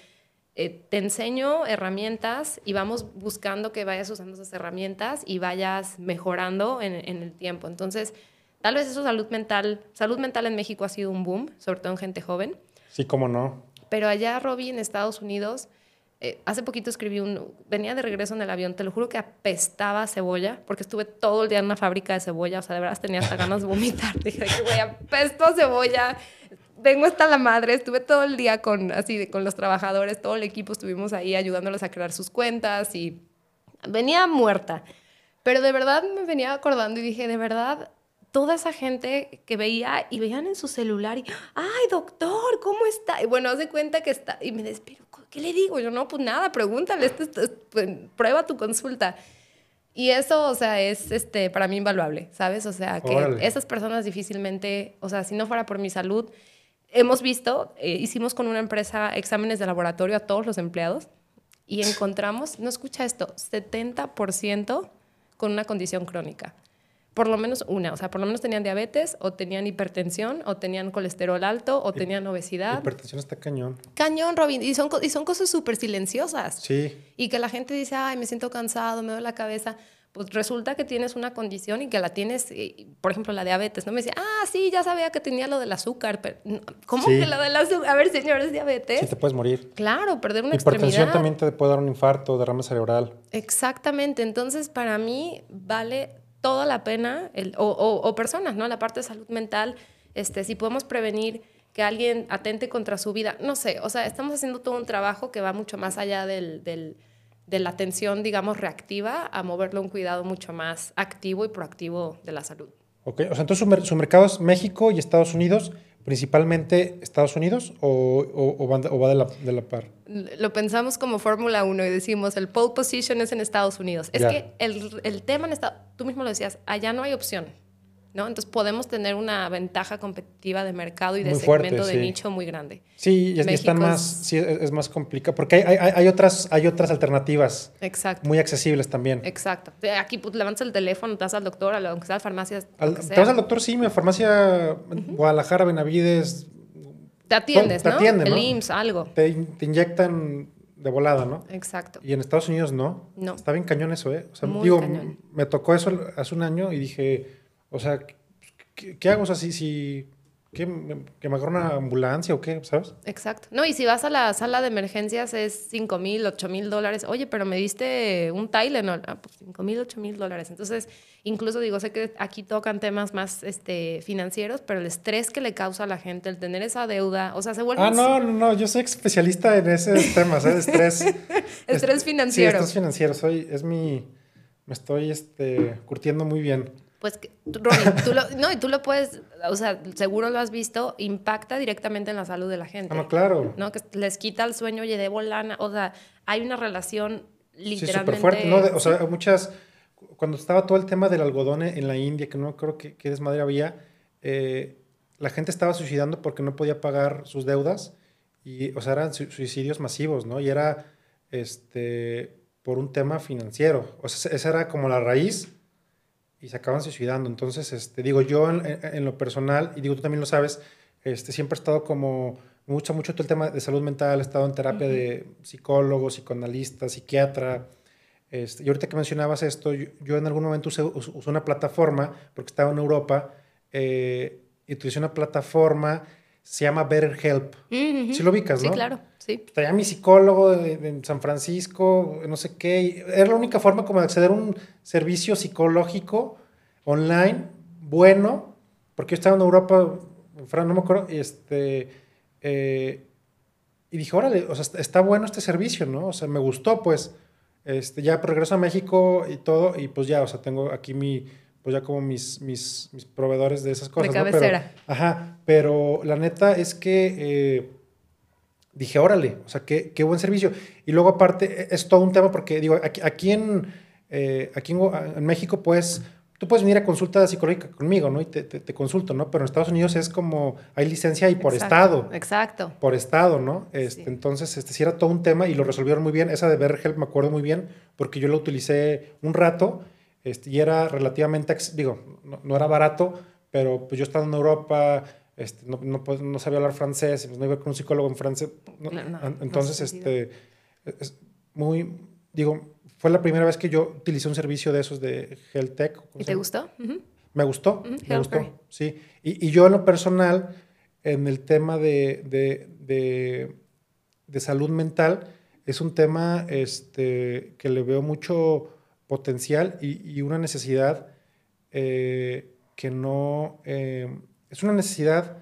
eh, te enseño herramientas y vamos buscando que vayas usando esas herramientas y vayas mejorando en, en el tiempo. Entonces, tal vez eso salud mental, salud mental en México ha sido un boom, sobre todo en gente joven, Sí, cómo no. Pero allá, Robbie, en Estados Unidos, eh, hace poquito escribí un, venía de regreso en el avión, te lo juro que apestaba a cebolla, porque estuve todo el día en una fábrica de cebolla, o sea, de verdad tenía hasta ganas de vomitar. Dije, güey, apesto a cebolla, vengo hasta la madre, estuve todo el día con, así, con los trabajadores, todo el equipo estuvimos ahí ayudándolos a crear sus cuentas y venía muerta. Pero de verdad me venía acordando y dije, de verdad, toda esa gente que veía y veían en su celular y, ay, doctor, ¿cómo está? Y bueno, hace cuenta que está, y me despiro, ¿qué le digo? Yo, no, pues nada, pregúntale, esto- pues, prueba tu consulta. Y eso, o sea, es este, para mí invaluable, ¿sabes? O sea, que Órale. esas personas difícilmente, o sea, si no fuera por mi salud, hemos visto, eh, hicimos con una empresa exámenes de laboratorio a todos los empleados y encontramos, no escucha esto, 70% con una condición crónica. Por lo menos una, o sea, por lo menos tenían diabetes o tenían hipertensión o tenían colesterol alto o tenían obesidad. Hipertensión está cañón. Cañón, Robin, y son, y son cosas súper silenciosas. Sí. Y que la gente dice, ay, me siento cansado, me duele la cabeza. Pues resulta que tienes una condición y que la tienes, por ejemplo, la diabetes. No me decía, ah, sí, ya sabía que tenía lo del azúcar. Pero, ¿Cómo Sí. que lo del azúcar? A ver, señor, ¿es diabetes? Sí, te puedes morir. Claro, perder una Hipertensión extremidad. también te puede dar un infarto, derrame cerebral. Exactamente. Entonces, para mí vale toda la pena, el- o, o- o personas, ¿no? La parte de salud mental, este, si podemos prevenir que alguien atente contra su vida, no sé, o sea, estamos haciendo todo un trabajo que va mucho más allá del, del- de la atención, digamos, reactiva, a moverlo a un cuidado mucho más activo y proactivo de la salud. Ok, o sea, entonces su, mer- su mercado es México y Estados Unidos, principalmente Estados Unidos o, o- o van de- o va de la, de la par. Lo pensamos como Fórmula 1 y decimos, el pole position es en Estados Unidos. Es Ya. que el, el tema en Estados tú mismo lo decías, allá no hay opción, ¿no? Entonces podemos tener una ventaja competitiva de mercado y de Muy fuerte, segmento de sí. nicho muy grande. Sí, y, es- están más, sí, es, más complicado, porque hay, hay- hay- hay otras, hay otras alternativas Exacto. muy accesibles también. Exacto. Aquí pues, levantas el teléfono, te vas al doctor, a lo- aunque sea a. Al- que te vas al doctor, sí, mi farmacia Guadalajara, Benavides, Te atiendes, te ¿no? atienden, el ¿no? IMSS, algo. te, in- te inyectan de volada, ¿no? Exacto. Y en Estados Unidos no. No. Está bien cañón eso, ¿eh? O sea, Muy digo, cañón. me tocó eso hace un año y dije, o sea, ¿qué, qué hago? O sea, si, si ¿qué? ¿Me- ¿que me agarre una ambulancia o qué? ¿Sabes? Exacto. No, y si vas a la sala de emergencias es 5 mil, 8 mil dólares. Oye, pero me diste un Tylenol. Ah, pues 5 mil, 8 mil dólares. Entonces, incluso digo, sé que aquí tocan temas más este, financieros, pero el estrés que le causa a la gente, el tener esa deuda, o sea, se vuelve Ah, no, no, no, yo soy especialista en esos temas, ¿eh? Estrés. estrés financiero. Sí, estrés financiero. Soy, es mi, me estoy este, curtiendo muy bien. Pues, que- tú, Robin, tú lo, no, y tú lo puedes, o sea, seguro lo has visto, impacta directamente en la salud de la gente. Ah, claro. ¿no? Que les quita el sueño, oye, debo lana. O sea, hay una relación Sí, literalmente... súper fuerte, ¿no? De- o sea, muchas, cuando estaba todo el tema del algodón en la India, que no creo que, qué desmadre había, eh, la gente estaba suicidando porque no podía pagar sus deudas y, o sea, eran su- suicidios masivos, ¿no? Y era, este, por un tema financiero. O sea, esa era como la raíz y se acaban suicidando. Entonces, este, digo, yo en, en- lo personal, y digo, tú también lo sabes, este, siempre he estado como, me gusta mucho todo el tema de salud mental, he estado en terapia de psicólogo, psicoanalista, psiquiatra. Este, y ahorita que mencionabas esto, yo, yo en algún momento usé, us- usé una plataforma, porque estaba en Europa, eh, y utilicé una plataforma, se llama BetterHelp. Ujú. Sí lo ubicas, Sí, ¿no? claro, sí. Traía mi psicólogo en San Francisco, no sé qué. Era la única forma como de acceder a un servicio psicológico online bueno, porque yo estaba en Europa, en Fran- no me acuerdo, y este, eh, y dije, órale, o sea, está- bueno este servicio, ¿no? O sea, me gustó, pues, este, ya regreso a México y todo, y pues ya, o sea, tengo aquí mi, pues ya como mis, mis, mis proveedores de esas cosas, ¿no? Pero- cabecera. ajá, pero la neta es que... eh, dije, órale, o sea, qué, qué buen servicio. Y luego aparte, e, es todo un tema porque, digo, aquí, aquí en, eh, aquí en, en, México, pues, tú puedes venir a consulta psicológica conmigo, ¿no? Y te, te, te, consulto, ¿no? Pero en Estados Unidos es como, hay licencia y por exacto, estado. Exacto. Por estado, ¿no? Este, sí. Entonces, este, sí era todo un tema y lo resolvieron muy bien. Esa de BetterHelp me acuerdo muy bien porque yo lo utilicé un rato este, y era relativamente, digo, no, no era barato, pero pues yo estaba en Europa este, no, no, no, sabía hablar francés, pues no iba con un psicólogo en francés. No, entonces, este, es muy, digo, fue la primera vez que yo utilicé un servicio de esos de Health Tech. ¿Y te gustó? Uh -huh. Me gustó, uh -huh. me gustó, sí. Y, y, yo en lo personal, en el tema de, de, de, de, salud mental, es un tema este, que le veo mucho potencial y, y una necesidad eh, que no... Eh, es una necesidad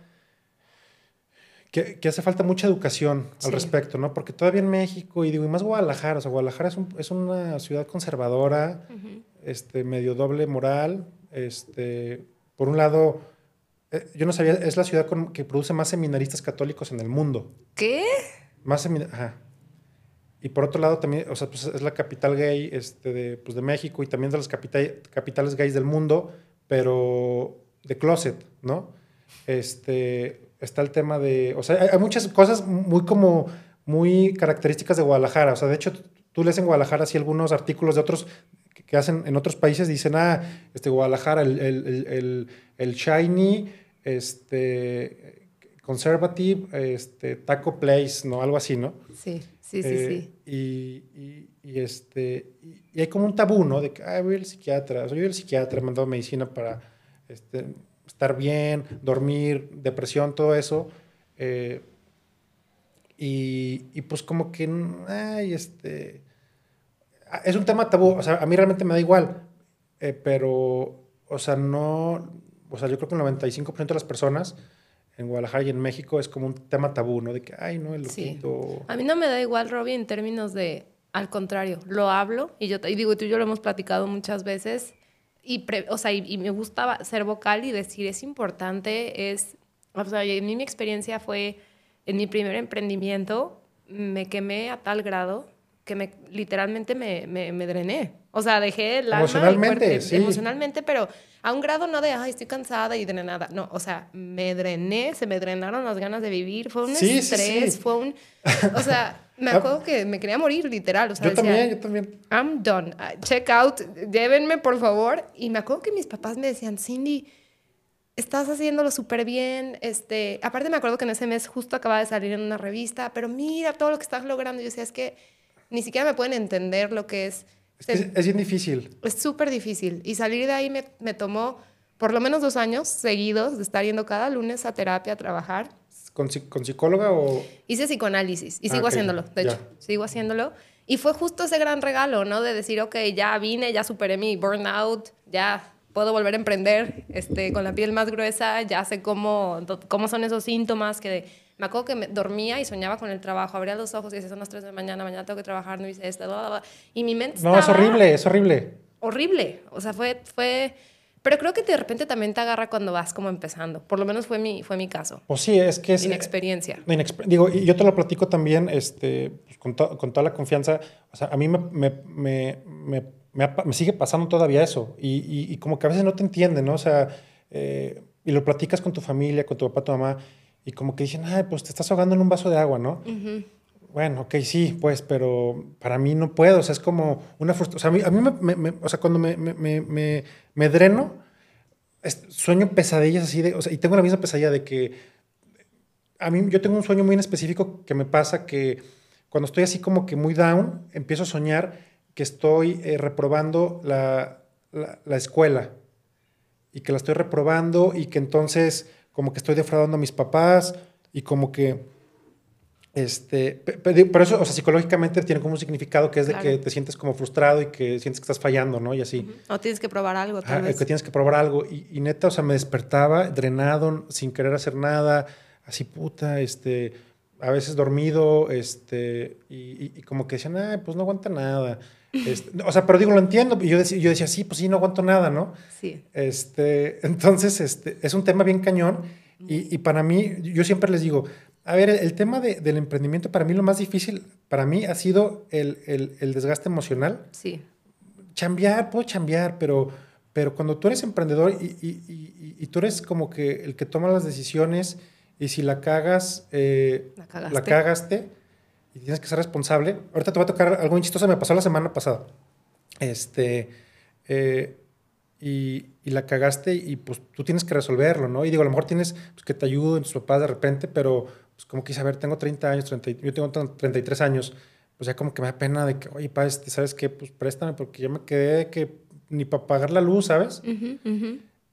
que, que, hace falta mucha educación al sí. respecto, ¿no? Porque todavía en México, y digo, y más Guadalajara, o sea, Guadalajara es, un, es una ciudad conservadora, uh -huh. este, medio doble moral, este, por un lado, eh, yo no sabía, es la ciudad con, que produce más seminaristas católicos en el mundo. ¿Qué? Más seminaristas, ajá. Y por otro lado, también, o sea, pues es la capital gay este, de, pues de México y también de las capital, capitales gays del mundo, pero de closet, ¿no? Este, está el tema de, o sea, hay, muchas cosas muy como, muy características de Guadalajara, o sea, de hecho, tú lees en Guadalajara así algunos artículos de otros que hacen en otros países, dicen, ah, este, Guadalajara, el, el, el, el shiny, este, conservative, este, taco place, ¿no? Algo así, ¿no? Sí, sí, sí, eh, sí. Y, y, y este, y, hay como un tabú, ¿no? De que, ah, voy al psiquiatra, o sea, yo el psiquiatra, me han dado medicina para este, estar bien, dormir, depresión, todo eso. Eh, y, y, pues como que, ay, este, es un tema tabú, o sea, a mí realmente me da igual, eh, pero, o sea, no, o sea, yo creo que el 95% de las personas en Guadalajara y en México es como un tema tabú, ¿no? De que, ay, no, el loquito. Sí. A mí no me da igual, Robbie, en términos de, al contrario, lo hablo y yo, y digo, tú y yo lo hemos platicado muchas veces y, pre, o sea, y, y, me gustaba ser vocal y decir, es importante, es, o sea, en mí mi experiencia fue, en mi primer emprendimiento, me quemé a tal grado que me, literalmente me, me, me drené. O sea, dejé el emocionalmente, alma sí. emocionalmente, pero a un grado no de, ay, estoy cansada y drenada. No, o sea, me drené, se me drenaron las ganas de vivir, fue un sí, estrés, sí, fue un... O sea, me acuerdo que me quería morir, literal. O sea, yo decía, también, yo también. I'm done. Check out, llévenme, por favor. Y me acuerdo que mis papás me decían, Cindy, estás haciéndolo súper bien. Este, aparte me acuerdo que en ese mes justo acaba de salir en una revista, pero mira todo lo que estás logrando. Yo decía, es que ni siquiera me pueden entender lo que es. Es, es, es bien difícil. Es súper difícil. Y salir de ahí me, me tomó por lo menos dos años seguidos de estar yendo cada lunes a terapia a trabajar. ¿Con, con psicóloga o...? Hice psicoanálisis y ah, sigo okay. haciéndolo, de ya. hecho, sigo haciéndolo. Y fue justo ese gran regalo, ¿no? De decir, ok, ya vine, ya superé mi burnout, ya puedo volver a emprender este, con la piel más gruesa, ya sé cómo, cómo son esos síntomas que... Me acuerdo que me dormía y soñaba con el trabajo, abría los ojos y decía, son las 3 de la mañana, mañana tengo que trabajar, no hice esto, bla, bla, bla. y mi mente No, es horrible, es horrible. Horrible, o sea, fue... fue pero creo que de repente también te agarra cuando vas como empezando. Por lo menos fue mi, fue mi caso. Pues sí, es que es... Inexperiencia. Inexper digo, y yo te lo platico también este, pues con, to con, toda la confianza. O sea, a mí me, me, me, me, me sigue pasando todavía eso. Y, y, y, como que a veces no te entienden, ¿no? O sea, eh, y lo platicas con tu familia, con tu papá, tu mamá, y como que dicen, ay, pues te estás ahogando en un vaso de agua, ¿no? Uh -huh. Bueno, ok, sí, pues, pero para mí no puedo, o sea, es como una frustración. O sea, a mí, a mí me, me, o sea, cuando me, me, me, me dreno, sueño pesadillas así de, o sea, y tengo la misma pesadilla de que a mí yo tengo un sueño muy en específico que me pasa que cuando estoy así como que muy down, empiezo a soñar que estoy eh, reprobando la, la, la, escuela y que la estoy reprobando y que entonces como que estoy defraudando a mis papás y como que este, pero eso, o sea, psicológicamente tiene como un significado que es de que te sientes como frustrado y que sientes que estás fallando, ¿no? Y así. Uh -huh. O tienes que probar algo, tal vez. Que tienes que probar algo. Y, y, neta, o sea, me despertaba drenado, sin querer hacer nada, así puta, este, a veces dormido, este, y, y, y como que decían, ay, pues no aguanta nada. Este, o sea, pero digo, lo entiendo. Y yo decía, yo decía, sí, pues sí, no aguanto nada, ¿no? Sí. Este, entonces, este, es un tema bien cañón. Y, y para mí, yo siempre les digo, A ver, el, tema del emprendimiento, para mí lo más difícil, para mí ha sido el, el desgaste emocional. Sí. Chambear, puedo chambear, pero, pero cuando tú eres emprendedor y, y, y, tú eres como que el que toma las decisiones y si la cagas, eh, la, cagaste. Y tienes que ser responsable. Ahorita te va a tocar algo chistoso, me pasó la semana pasada. Este, eh, y, y, la cagaste y pues tú tienes que resolverlo, ¿no? Y digo, a lo mejor tienes pues, que te ayuden tus papás de repente, pero pues como quise, a ver, tengo 30 años, 30, yo tengo 33 años, pues ya como que me da pena de que, oye, pa, este, ¿sabes qué? Pues préstame porque yo me quedé que ni para pagar la luz, ¿sabes?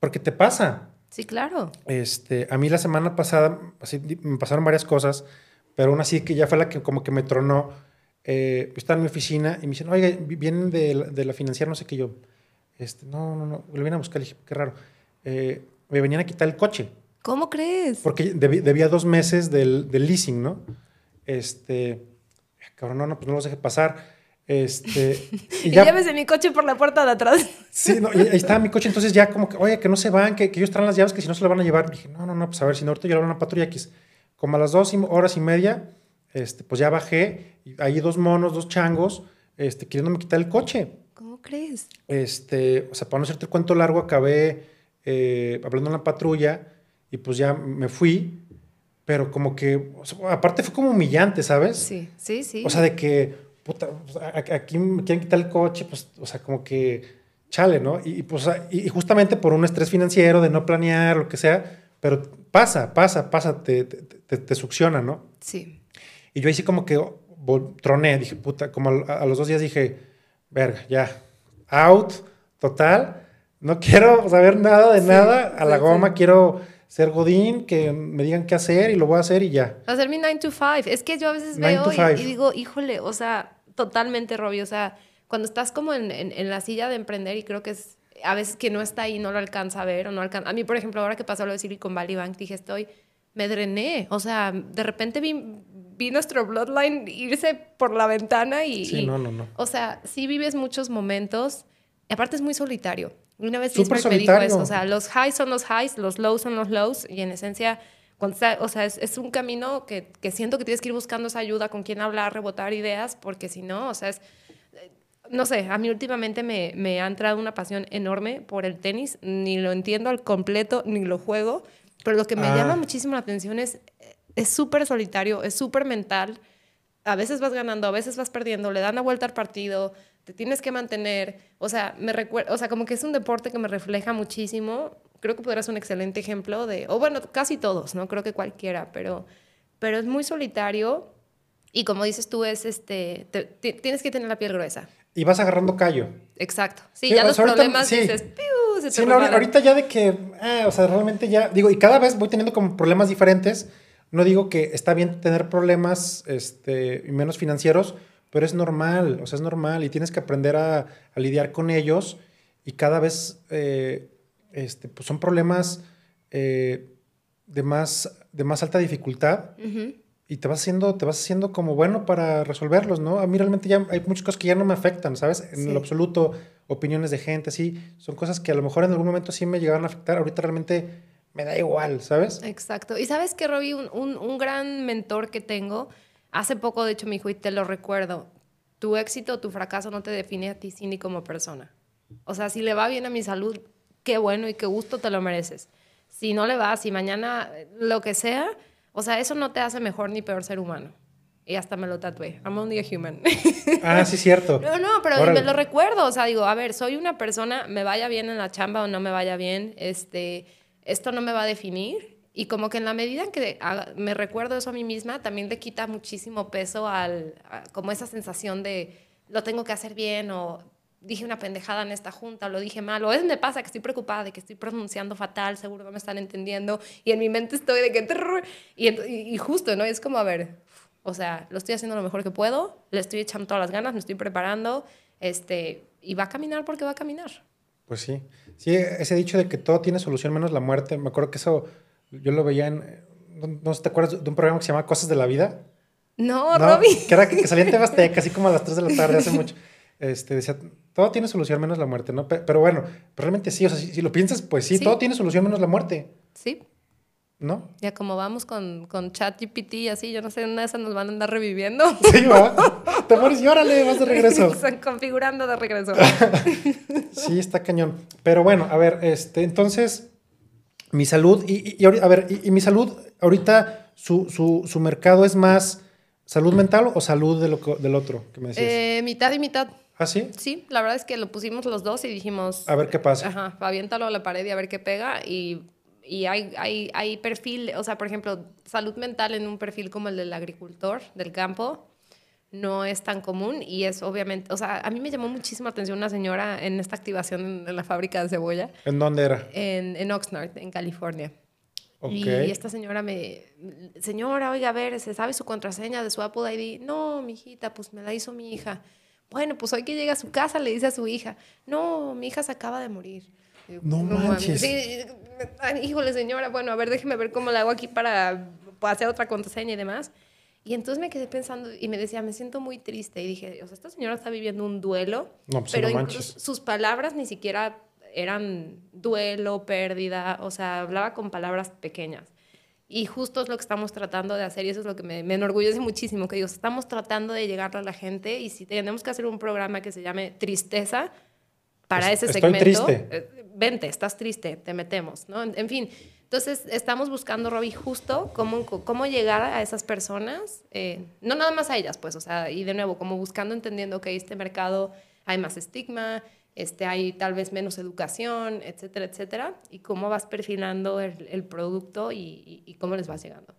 Porque te pasa. Sí, claro. Este, a mí la semana pasada así, me pasaron varias cosas, pero una sí que ya fue la que como que me tronó. Eh, estaba en mi oficina y me dicen, oiga, vienen de la, de la financiera, no sé qué yo. Este, no, no, no, lo vienen a buscar. Le dije, qué raro. Eh, me venían a quitar el coche. ¿Cómo crees? Porque debía dos meses del, del, leasing, ¿no? Este, cabrón, no, no, pues no los deje pasar. Este, y, ya, llévese mi coche por la puerta de atrás. Sí, no, y ahí estaba mi coche, entonces ya como que, oye, que no se van, que, que ellos traen las llaves, que si no se lo van a llevar. dije, no, no, no, pues a ver, si no, ahorita yo una patrulla X. Como a las dos horas y media, este, pues ya bajé, y ahí dos monos, dos changos, este, queriéndome quitar el coche. ¿Cómo crees? Este, o sea, para no hacerte el cuento largo, acabé eh, hablando en la patrulla y pues ya me fui, pero como que, aparte fue como humillante, ¿sabes? Sí, sí, sí. O sea, de que, puta, aquí me quieren quitar el coche, pues, o sea, como que, chale, ¿no? Y, pues, y justamente por un estrés financiero de no planear, lo que sea, pero pasa, pasa, pasa, te, te, te, succiona, ¿no? Sí. Y yo ahí sí como que troné, dije, puta, como a, los dos días dije, verga, ya, out, total, no quiero saber nada de nada, a la goma, quiero ser Godín, que me digan qué hacer y lo voy a hacer y ya. Hacer mi 9 to 5. Es que yo a veces veo y, digo, híjole, o sea, totalmente, Robbie. O sea, cuando estás como en, en, la silla de emprender y creo que es a veces que no está ahí no lo alcanza a ver o no alcanza. A mí, por ejemplo, ahora que pasó lo de Silicon Valley Bank, dije, estoy, me drené. O sea, de repente vi, vi nuestro bloodline irse por la ventana y... Sí, no, no, no. O sea, sí vives muchos momentos. Aparte es muy solitario. Una vez mismo me dijo eso, o sea, los highs son los highs, los lows son los lows, y en esencia, o sea, es, un camino que, que, siento que tienes que ir buscando esa ayuda, con quién hablar, rebotar ideas, porque si no, o sea, es, no sé, a mí últimamente me, me ha entrado una pasión enorme por el tenis, ni lo entiendo al completo, ni lo juego, pero lo que me llama ah. muchísimo la atención es, es súper solitario, es súper mental, a veces vas ganando, a veces vas perdiendo, le dan la vuelta al partido, te tienes que mantener, o sea, me recuerda, o sea, como que es un deporte que me refleja muchísimo. Creo que podrás un excelente ejemplo de, o bueno, casi todos, no creo que cualquiera, pero, pero es muy solitario y como dices tú es este, tienes que tener la piel gruesa. Y vas agarrando callo. Exacto. Sí, ya los problemas dices, Se sí, no, ahorita ya de que, eh, o sea, realmente ya, digo, y cada vez voy teniendo como problemas diferentes. No digo que está bien tener problemas, este, menos financieros, pero es normal, o sea, es normal y tienes que aprender a, lidiar con ellos y cada vez eh, este, pues son problemas eh, de, más, de más alta dificultad y te vas, haciendo, te vas haciendo como bueno para resolverlos, ¿no? A mí realmente ya hay muchas cosas que ya no me afectan, ¿sabes? En lo absoluto, opiniones de gente, sí, son cosas que a lo mejor en algún momento sí me llegaron a afectar, ahorita realmente me da igual, ¿sabes? Exacto. Y sabes que, Robbie, un, un, un gran mentor que tengo Hace poco, de hecho, me dijo, y te lo recuerdo, tu éxito o tu fracaso no te define a ti ni como persona. O sea, si le va bien a mi salud, qué bueno y qué gusto te lo mereces. Si no le va, si mañana lo que sea, o sea, eso no te hace mejor ni peor ser humano. Y hasta me lo tatué. I'm only a human. Ah, sí, cierto. No, no, pero me lo recuerdo. O sea, digo, a ver, soy una persona, me vaya bien en la chamba o no me vaya bien, este, esto no me va a definir y como que en la medida en que me recuerdo eso a mí misma, también le quita muchísimo peso al, como esa sensación de lo tengo que hacer bien o dije una pendejada en esta junta o lo dije mal. O veces me pasa que estoy preocupada de que estoy pronunciando fatal, seguro no me están entendiendo. Y en mi mente estoy de que... Y, y, justo, ¿no? Es como, a ver, o sea, lo estoy haciendo lo mejor que puedo, le estoy echando todas las ganas, me estoy preparando, este, y va a caminar porque va a caminar. Pues sí. Sí, ese dicho de que todo tiene solución menos la muerte, me acuerdo que eso yo lo veía en. No, te acuerdas de un programa que se llama Cosas de la Vida. No, ¿No? Que era que, salía en Tebasteca, así como a las 3 de la tarde, hace mucho. Este, decía, todo tiene solución menos la muerte, ¿no? Pero, bueno, realmente sí, o sea, si, lo piensas, pues sí, todo tiene solución menos la muerte. Sí. ¿No? Ya como vamos con, con ChatGPT y así, yo no sé, una de esas nos van a andar reviviendo. Sí, va. Te pones y órale, vas de regreso. Están configurando de regreso. sí, está cañón. Pero bueno, a ver, este, entonces, mi salud, y, y, a ver, y, mi salud, ahorita su, su, su, mercado es más salud mental o salud de lo, del otro que me decías? Eh, mitad y mitad. ¿Ah, sí? Sí, la verdad es que lo pusimos los dos y dijimos... A ver qué pasa. Ajá, aviéntalo a la pared y a ver qué pega. Y, y hay, hay, hay perfil, o sea, por ejemplo, salud mental en un perfil como el del agricultor del campo no es tan común y es obviamente, o sea, a mí me llamó muchísima atención una señora en esta activación en, la fábrica de cebolla. ¿En dónde era? En, en Oxnard, en California. Y esta señora me, señora, oiga, a ver, ¿se sabe su contraseña de su Apple ID? No, mi hijita, pues me la hizo mi hija. Bueno, pues hoy que llega a su casa le dice a su hija, no, mi hija se acaba de morir. no, manches. Sí, híjole, señora, bueno, a ver, déjeme ver cómo la hago aquí para, para hacer otra contraseña y demás. Y entonces me quedé pensando y me decía, me siento muy triste. Y dije, o sea, esta señora está viviendo un duelo, no, pues pero no incluso sus palabras ni siquiera eran duelo, pérdida, o sea, hablaba con palabras pequeñas. Y justo es lo que estamos tratando de hacer y eso es lo que me, enorgullece muchísimo, que digo, estamos tratando de llegar a la gente y si tenemos que hacer un programa que se llame Tristeza para ese estoy segmento, triste. Eh, vente, estás triste, te metemos, ¿no? En, en fin, entonces, estamos buscando, Robbie, justo cómo, cómo llegar a esas personas, eh, no nada más a ellas, pues, o sea, y de nuevo, como buscando, entendiendo que este mercado hay más estigma, este, hay tal vez menos educación, etcétera, etcétera, y cómo vas perfilando el, el producto y, y, cómo les vas llegando.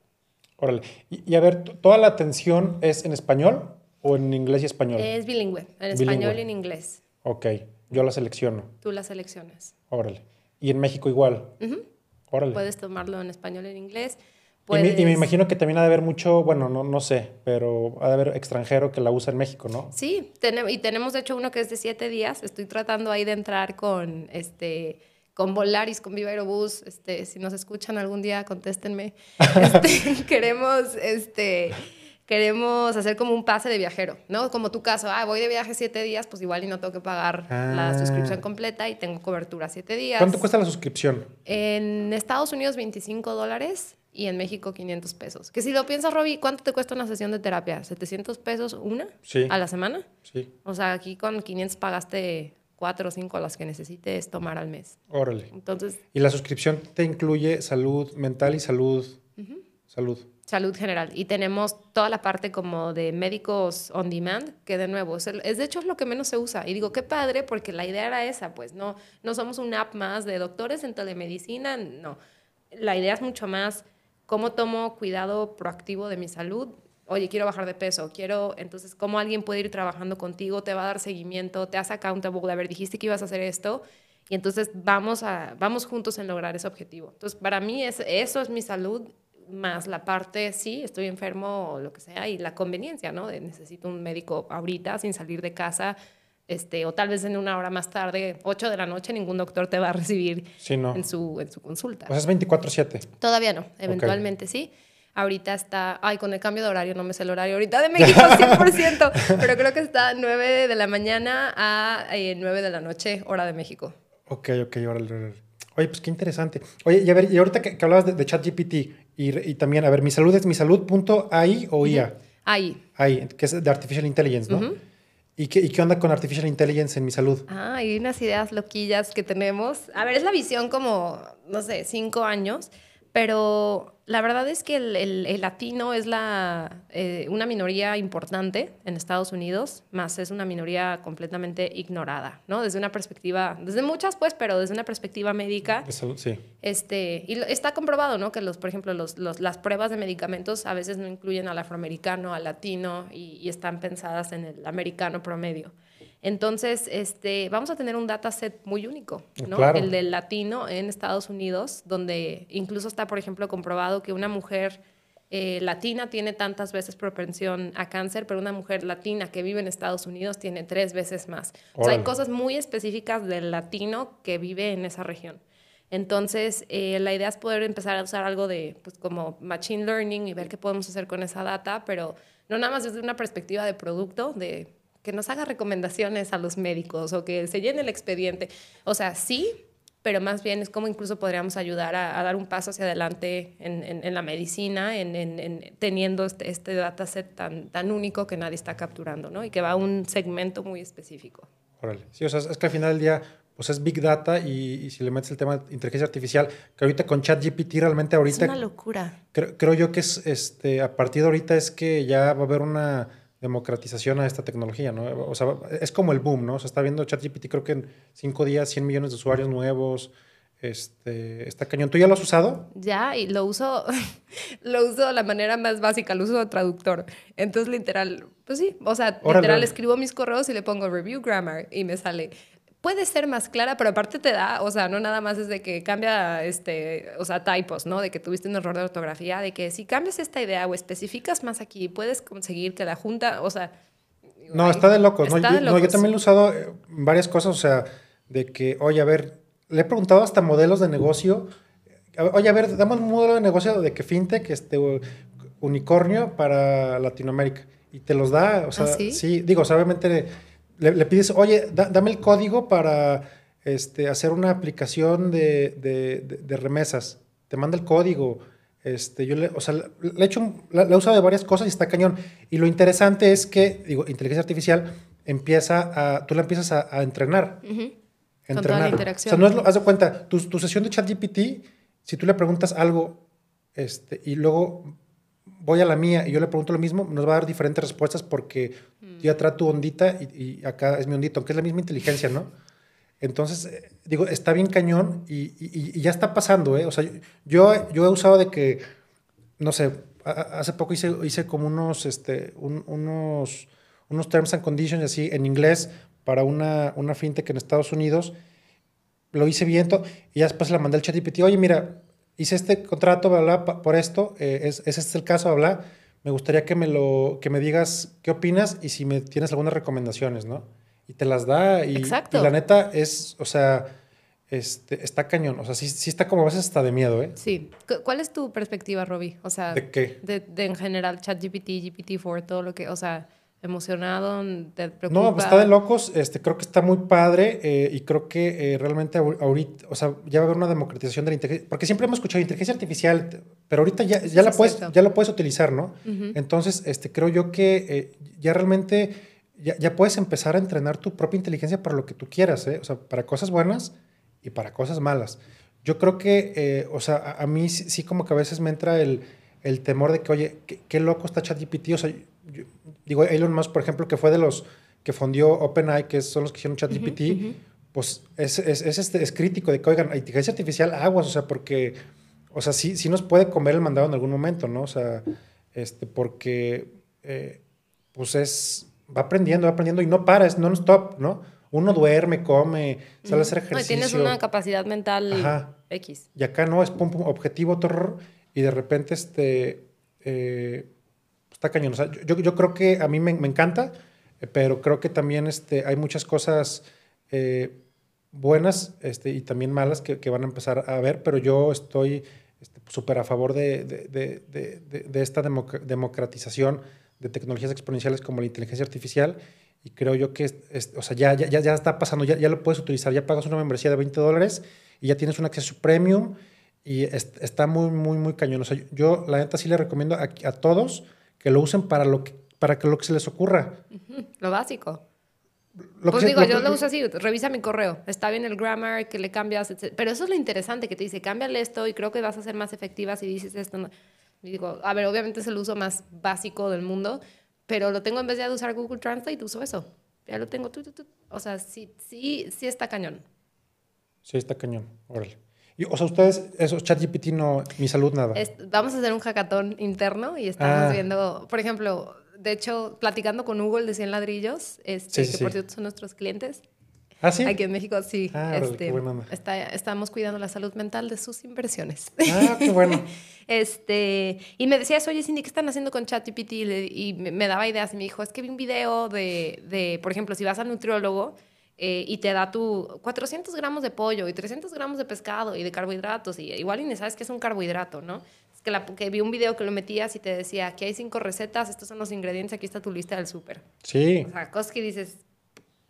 Órale. Y, y, a ver, ¿toda la atención es en español o en inglés y español? Es bilingüe, en español y en inglés. Ok, yo la selecciono. Tú la seleccionas. Órale. ¿Y en México igual? Uh Puedes tomarlo en español, en inglés. Y, me, y, me, imagino que también ha de haber mucho, bueno, no, no sé, pero ha de haber extranjero que la usa en México, ¿no? Sí, tenemos, y tenemos de hecho uno que es de siete días. Estoy tratando ahí de entrar con, este, con Volaris, con Viva Aerobús. Este, si nos escuchan algún día, contéstenme. Este, queremos, este queremos hacer como un pase de viajero, ¿no? Como tu caso, ah, voy de viaje siete días, pues igual y no tengo que pagar la Ah. suscripción completa y tengo cobertura siete días. ¿Cuánto cuesta la suscripción? En Estados Unidos 25 dólares y en México 500 pesos. Que si lo piensas, Robbie, ¿cuánto te cuesta una sesión de terapia? ¿700 pesos una Sí. a la semana? Sí, O sea, aquí con 500 pagaste cuatro o cinco las que necesites tomar al mes. órale. Entonces, Y la suscripción te incluye salud mental y salud. Salud. salud general. Y tenemos toda la parte como de médicos on demand, que de nuevo, es, el- es de hecho es lo que menos se usa. Y digo, qué padre, porque la idea era esa, pues no, no somos una app más de doctores en telemedicina, no. La idea es mucho más cómo tomo cuidado proactivo de mi salud. Oye, quiero bajar de peso, quiero, entonces, cómo alguien puede ir trabajando contigo, te va a dar seguimiento, te hace accountable, a ver, dijiste que ibas a hacer esto, y entonces vamos, a, vamos juntos en lograr ese objetivo. Entonces, para mí es, eso es mi salud, más la parte, sí, estoy enfermo o lo que sea, y la conveniencia, ¿no? De necesito un médico ahorita sin salir de casa, este, o tal vez en una hora más tarde, 8 de la noche, ningún doctor te va a recibir Sí, no. en, su, en su consulta. O sea, es 24-7. Todavía no, eventualmente sí. Ahorita está, ay, con el cambio de horario, no me sé el horario ahorita de México 100%, pero creo que está 9 de la mañana a eh, 9 de la noche, hora de México. Ok, ok, órale. Oye, pues qué interesante. Oye, y a ver, y ahorita que, que hablabas de, de ChatGPT, y, y también, a ver, mi salud es mi salud.ai o IA. Ahí. AI, que es de Artificial Intelligence, ¿no? ¿Y, qué, ¿Y qué onda con Artificial Intelligence en mi salud? Ah, hay unas ideas loquillas que tenemos. A ver, es la visión como, no sé, cinco años, pero la verdad es que el, el- el latino es la, eh, una minoría importante en Estados Unidos, más es una minoría completamente ignorada, ¿no? Desde una perspectiva, desde muchas pues, pero desde una perspectiva médica, De salud, sí. este, y está comprobado, ¿no? Que los, por ejemplo, los, los- las pruebas de medicamentos a veces no incluyen al afroamericano, al latino, y, y están pensadas en el americano promedio. Entonces, este, vamos a tener un dataset muy único, ¿no? Claro. El del latino en Estados Unidos, donde incluso está, por ejemplo, comprobado que una mujer eh, latina tiene tantas veces propensión a cáncer, pero una mujer latina que vive en Estados Unidos tiene tres veces más. O sea, hay cosas muy específicas del latino que vive en esa región. Entonces, eh, la idea es poder empezar a usar algo de, pues, como machine learning y ver qué podemos hacer con esa data, pero no nada más desde una perspectiva de producto, de que nos haga recomendaciones a los médicos o que se llene el expediente. O sea, sí, pero más bien es como incluso podríamos ayudar a, dar un paso hacia adelante en, en, la medicina, en, en teniendo este, este, dataset tan, tan único que nadie está capturando, ¿no? Y que va a un segmento muy específico. Órale. Sí, o sea, es que al final del día pues es Big Data y, si le metes el tema de inteligencia artificial, que ahorita con ChatGPT realmente ahorita... Es una locura. Creo, creo, yo que es, este, a partir de ahorita es que ya va a haber una democratización a esta tecnología, ¿no? O sea, es como el boom, ¿no? O sea, está viendo ChatGPT creo que en cinco días 100 millones de usuarios nuevos, este, está cañón. ¿Tú ya lo has usado? Ya, y lo uso, lo uso de la manera más básica, lo uso de traductor. Entonces, literal, pues sí, o sea, literal escribo mis correos y le pongo review grammar y me sale puede ser más clara, pero aparte te da, o sea, no nada más es de que cambia, este, o sea, typos, ¿no? De que tuviste un error de ortografía, de que si cambias esta idea o especificas más aquí, puedes conseguir que la junta, o sea... No, está de locos. ¿no? Yo, también lo he usado en varias cosas, o sea, de que, oye, a ver, le he preguntado hasta modelos de negocio, oye, a ver, damos un modelo de negocio de que fintech, este, unicornio para Latinoamérica, y te los da, o sea, ¿Ah, sí? sí? digo, o sea, obviamente le, pides, oye, dame el código para este, hacer una aplicación de, remesas. Te manda el código. Este, yo le, o sea, le, he hecho, he usado de varias cosas y está cañón. Y lo interesante es que, digo, inteligencia artificial empieza a, tú la empiezas a, entrenar. Entrenar. Con interacción. O sea, no es haz de cuenta, tu, tu sesión de ChatGPT, si tú le preguntas algo este, y luego voy a la mía y yo le pregunto lo mismo, nos va a dar diferentes respuestas porque mm. yo ya trato ondita y, acá es mi ondito, aunque es la misma inteligencia, ¿no? Entonces, eh, digo, está bien cañón y, ya está pasando, ¿eh? O sea, yo, yo he usado de que, no sé, hace poco hice, hice como unos, este, unos, unos terms and conditions así en inglés para una, una fintech en Estados Unidos. Lo hice bien y ya después le mandé el chat y oye, mira, hice este contrato, bla, por esto, eh, es, ese es el caso, bla, me gustaría que me, lo, que me digas qué opinas y si me tienes algunas recomendaciones, ¿no? Y te las da y, Exacto. la neta es, o sea, este, está cañón, o sea, sí, sí está como a veces hasta de miedo, ¿eh? Sí. ¿Cuál es tu perspectiva, Robbie? O sea, ¿de qué? De, de en general, ChatGPT, GPT-4, todo lo que, o sea emocionado? ¿Te preocupa? No, pues está de locos. Este, creo que está muy padre eh, y creo que eh, realmente ahorita, o sea, ya va a haber una democratización de la inteligencia. Porque siempre hemos escuchado inteligencia artificial, pero ahorita ya, ya la puedes, ya lo puedes utilizar, ¿no? Entonces, este, creo yo que eh, ya realmente ya, ya, puedes empezar a entrenar tu propia inteligencia para lo que tú quieras, ¿eh? O sea, para cosas buenas y para cosas malas. Yo creo que, o sea, a, mí sí, como que a veces me entra el, el temor de que, oye, qué, qué loco está ChatGPT. O sea, digo, Elon Musk, por ejemplo, que fue de los que fundió OpenAI, que son los que hicieron ChatGPT, pues es, es, es, este, es crítico de que, oigan, inteligencia artificial, aguas, o sea, porque, o sea, sí, sí nos puede comer el mandado en algún momento, ¿no? O sea, este, porque, eh, pues es, va aprendiendo, va aprendiendo y no para, es non-stop, ¿no? Uno duerme, come, sale a hacer ejercicio. No, tienes una capacidad mental X. Y acá no, es pum, pum, objetivo, terror, y de repente, este, eh, está cañón. O sea, yo, creo que a mí me, encanta, eh, pero creo que también este, hay muchas cosas eh, buenas este, y también malas que, van a empezar a ver, pero yo estoy súper este, a favor de, de, de, de esta democratización de tecnologías exponenciales como la inteligencia artificial. Y creo yo que es, o sea, ya, ya, ya está pasando, ya, ya lo puedes utilizar, ya pagas una membresía de 20 dólares y ya tienes un acceso premium y está muy, muy, muy cañón. O sea, yo la neta sí le recomiendo a, a todos que lo usen para lo que, para que lo que se les ocurra. Lo básico. pues digo, yo lo uso así, revisa mi correo, está bien el grammar, que le cambias, pero eso es lo interesante, que te dice, cámbiale esto y creo que vas a ser más efectiva si dices esto. Y digo, a ver, obviamente es el uso más básico del mundo, pero lo tengo en vez de usar Google Translate, uso eso. Ya lo tengo. O sea, sí, sí, sí está cañón. Sí está cañón, órale o sea, ustedes, eso, ChatGPT no, mi salud nada. vamos a hacer un hackathon interno y estamos ah. viendo, por ejemplo, de hecho, platicando con Google de 100 ladrillos, este, que por cierto son nuestros clientes. ¿Ah, sí? Aquí en México, sí. Ah, este, está, estamos cuidando la salud mental de sus inversiones. Ah, qué bueno. este, y me decías, oye, Cindy, ¿qué están haciendo con ChatGPT? Y, me, daba ideas y me dijo, es que vi un video de, de, por ejemplo, si vas al nutriólogo, eh, y te da tu 400 gramos de pollo y 300 gramos de pescado y de carbohidratos, y igual y ni sabes qué es un carbohidrato, ¿no? Es que, la, que vi un video que lo metías y te decía, aquí hay cinco recetas, estos son los ingredientes, aquí está tu lista del súper. Sí. O sea, cosas que dices,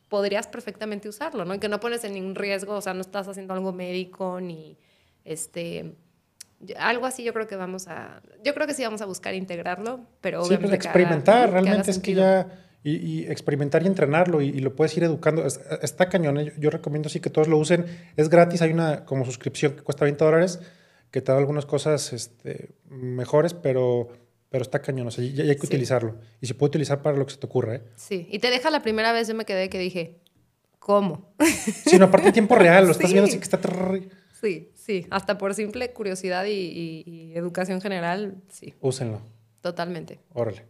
podrías perfectamente usarlo, ¿no? Y que no pones en ningún riesgo, o sea, no estás haciendo algo médico ni este algo así yo creo que vamos a yo creo que sí vamos a buscar integrarlo pero sí, pues experimentar realmente es que ya y, experimentar y entrenarlo y, lo puedes ir educando está cañón ¿eh? yo, recomiendo sí que todos lo usen es gratis hay una como suscripción que cuesta 20 dólares que te da algunas cosas este, mejores pero pero está cañón, o sea, ya, hay que utilizarlo. Y se puede utilizar para lo que se te ocurra, ¿eh? Sí, y te deja la primera vez, yo me quedé que dije, ¿cómo? Sí, no, aparte en tiempo real, lo estás viendo así que está... Sí, sí, hasta por simple curiosidad y, educación general, sí. Úsenlo. Totalmente. Órale.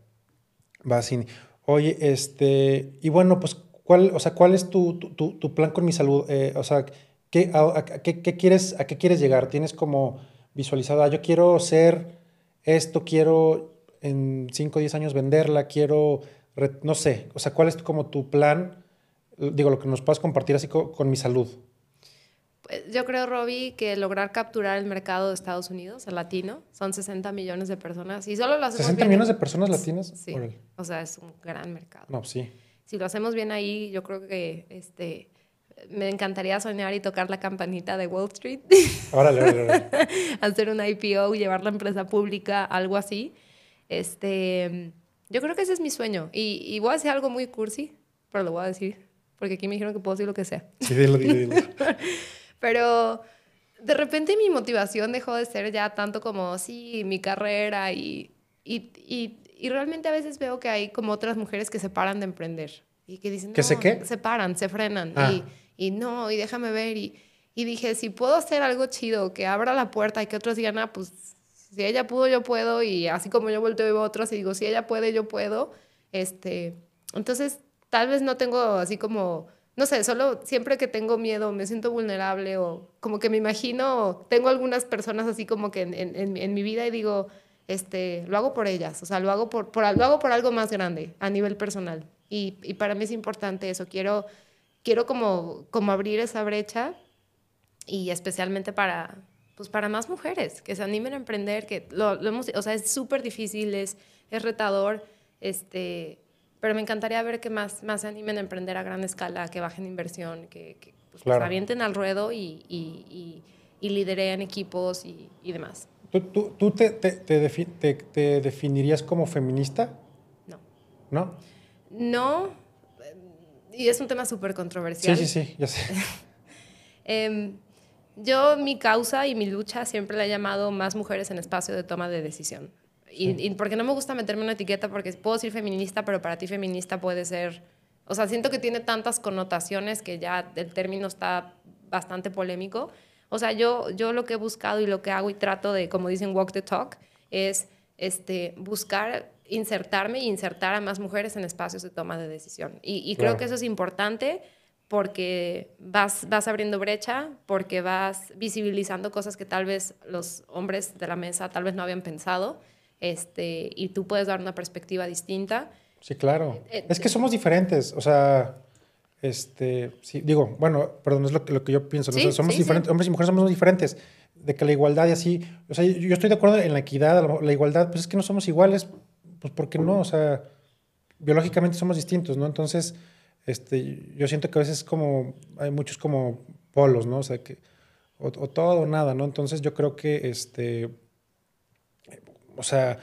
Va, Cindy. Oye, este, y bueno, pues, ¿cuál, o sea, ¿cuál es tu, tu, tu plan con mi salud? Eh, o sea, ¿qué, qué, quieres, ¿a qué quieres llegar? ¿Tienes como visualizado, ah, yo quiero ser esto, quiero en 5 o 10 años venderla, quiero, no sé, o sea, ¿cuál es como tu plan? Digo, lo que nos puedas compartir así con, mi salud. Pues yo creo, Robbie, que lograr capturar el mercado de Estados Unidos, el latino, son 60 millones de personas y solo lo hacemos 60 millones de personas latinas. Sí. O sea, es un gran mercado. No, sí. Si lo hacemos bien ahí, yo creo que este, me encantaría soñar y tocar la campanita de Wall Street. Órale, órale, Hacer una IPO, llevar la empresa pública, algo así. Este, yo creo que ese es mi sueño. Y, y, voy a decir algo muy cursi, pero lo voy a decir, porque aquí me dijeron que puedo decir lo que sea. Sí, dilo, dilo, dilo. pero de repente mi motivación dejó de ser ya tanto como, sí, mi carrera y, y, y, y realmente a veces veo que hay como otras mujeres que se paran de emprender y que dicen, ¿Que no, se qué? Se paran, se frenan ah. y, y no, y déjame ver y, y dije, si puedo hacer algo chido, que abra la puerta y que otros digan, ah, pues si ella pudo, yo puedo, y así como yo volteo y veo a otros y digo, si ella puede, yo puedo, este, entonces tal vez no tengo así como, no sé, solo siempre que tengo miedo, me siento vulnerable o como que me imagino, tengo algunas personas así como que en, mi vida y digo, este, lo hago por ellas, o sea, lo hago por, lo hago por algo más grande a nivel personal. Y, y para mí es importante eso, quiero, quiero como, como abrir esa brecha y especialmente para, pues para más mujeres, que se animen a emprender, que lo, lo hemos, o sea, es súper difícil, es, es retador, este, pero me encantaría ver que más, más se animen a emprender a gran escala, que bajen inversión, que, que pues, avienten al ruedo y, y, y, lideren equipos y, demás. ¿Tú, tú, tú te, te, te, te, definirías como feminista? No. ¿No? No, y es un tema súper controversial. Sí, sí, sí, ya sé. eh, yo mi causa y mi lucha siempre la he llamado más mujeres en espacio de toma de decisión. Y, porque no me gusta meterme una etiqueta, porque puedo ser feminista, pero para ti feminista puede ser... O sea, siento que tiene tantas connotaciones que ya el término está bastante polémico. O sea, yo, yo lo que he buscado y lo que hago y trato de, como dicen, walk the talk, es este, buscar insertarme e insertar a más mujeres en espacios de toma de decisión. Y, creo que eso es importante porque vas, vas abriendo brecha, porque vas visibilizando cosas que tal vez los hombres de la mesa tal vez no habían pensado, este, y tú puedes dar una perspectiva distinta. Sí, claro. Eh, es que somos diferentes, o sea, este, sí, digo, bueno, perdón, es lo que, lo que yo pienso, somos diferentes, hombres y mujeres somos diferentes, de que la igualdad y así, o sea, yo, estoy de acuerdo en la equidad, la, igualdad, pues es que no somos iguales, pues porque no, o sea, biológicamente somos distintos, ¿no? Entonces, este, yo siento que a veces como, hay muchos como polos, ¿no? O sea, que, o, todo o nada, ¿no? Entonces yo creo que, este, o sea,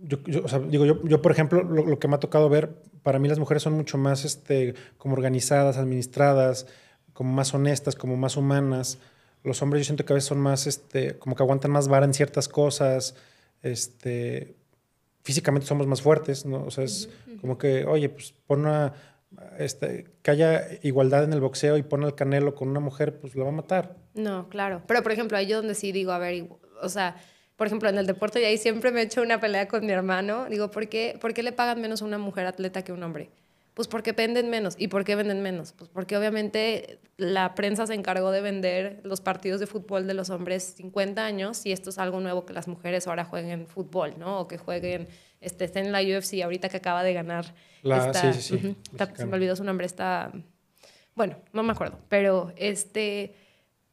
yo, o sea, digo, yo, yo por ejemplo, lo, que me ha tocado ver, para mí las mujeres son mucho más, este, como organizadas, administradas, como más honestas, como más humanas. Los hombres yo siento que a veces son más, este, como que aguantan más vara en ciertas cosas, este, físicamente somos más fuertes, ¿no? O sea, es como que, oye, pues pon una este, que haya igualdad en el boxeo y pone el canelo con una mujer, pues lo va a matar. No, claro. Pero, por ejemplo, ahí yo donde sí digo, a ver, o sea, por ejemplo, en el deporte, y ahí siempre me he hecho una pelea con mi hermano. Digo, ¿por qué, ¿por qué le pagan menos a una mujer atleta que a un hombre? Pues porque venden menos. ¿Y por qué venden menos? Pues porque obviamente la prensa se encargó de vender los partidos de fútbol de los hombres 50 años y esto es algo nuevo que las mujeres ahora jueguen fútbol, ¿no? O que jueguen este, está en la UFC ahorita que acaba de ganar. La, sí, sí, sí. se me olvidó su nombre, está... Bueno, no me acuerdo, pero este,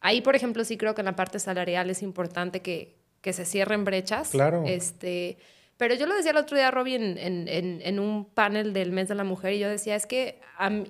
ahí, por ejemplo, sí creo que en la parte salarial es importante que, que se cierren brechas. Claro. Este, Pero yo lo decía el otro día, Robbie, en, en, en, un panel del mes de la mujer, y yo decía, es que,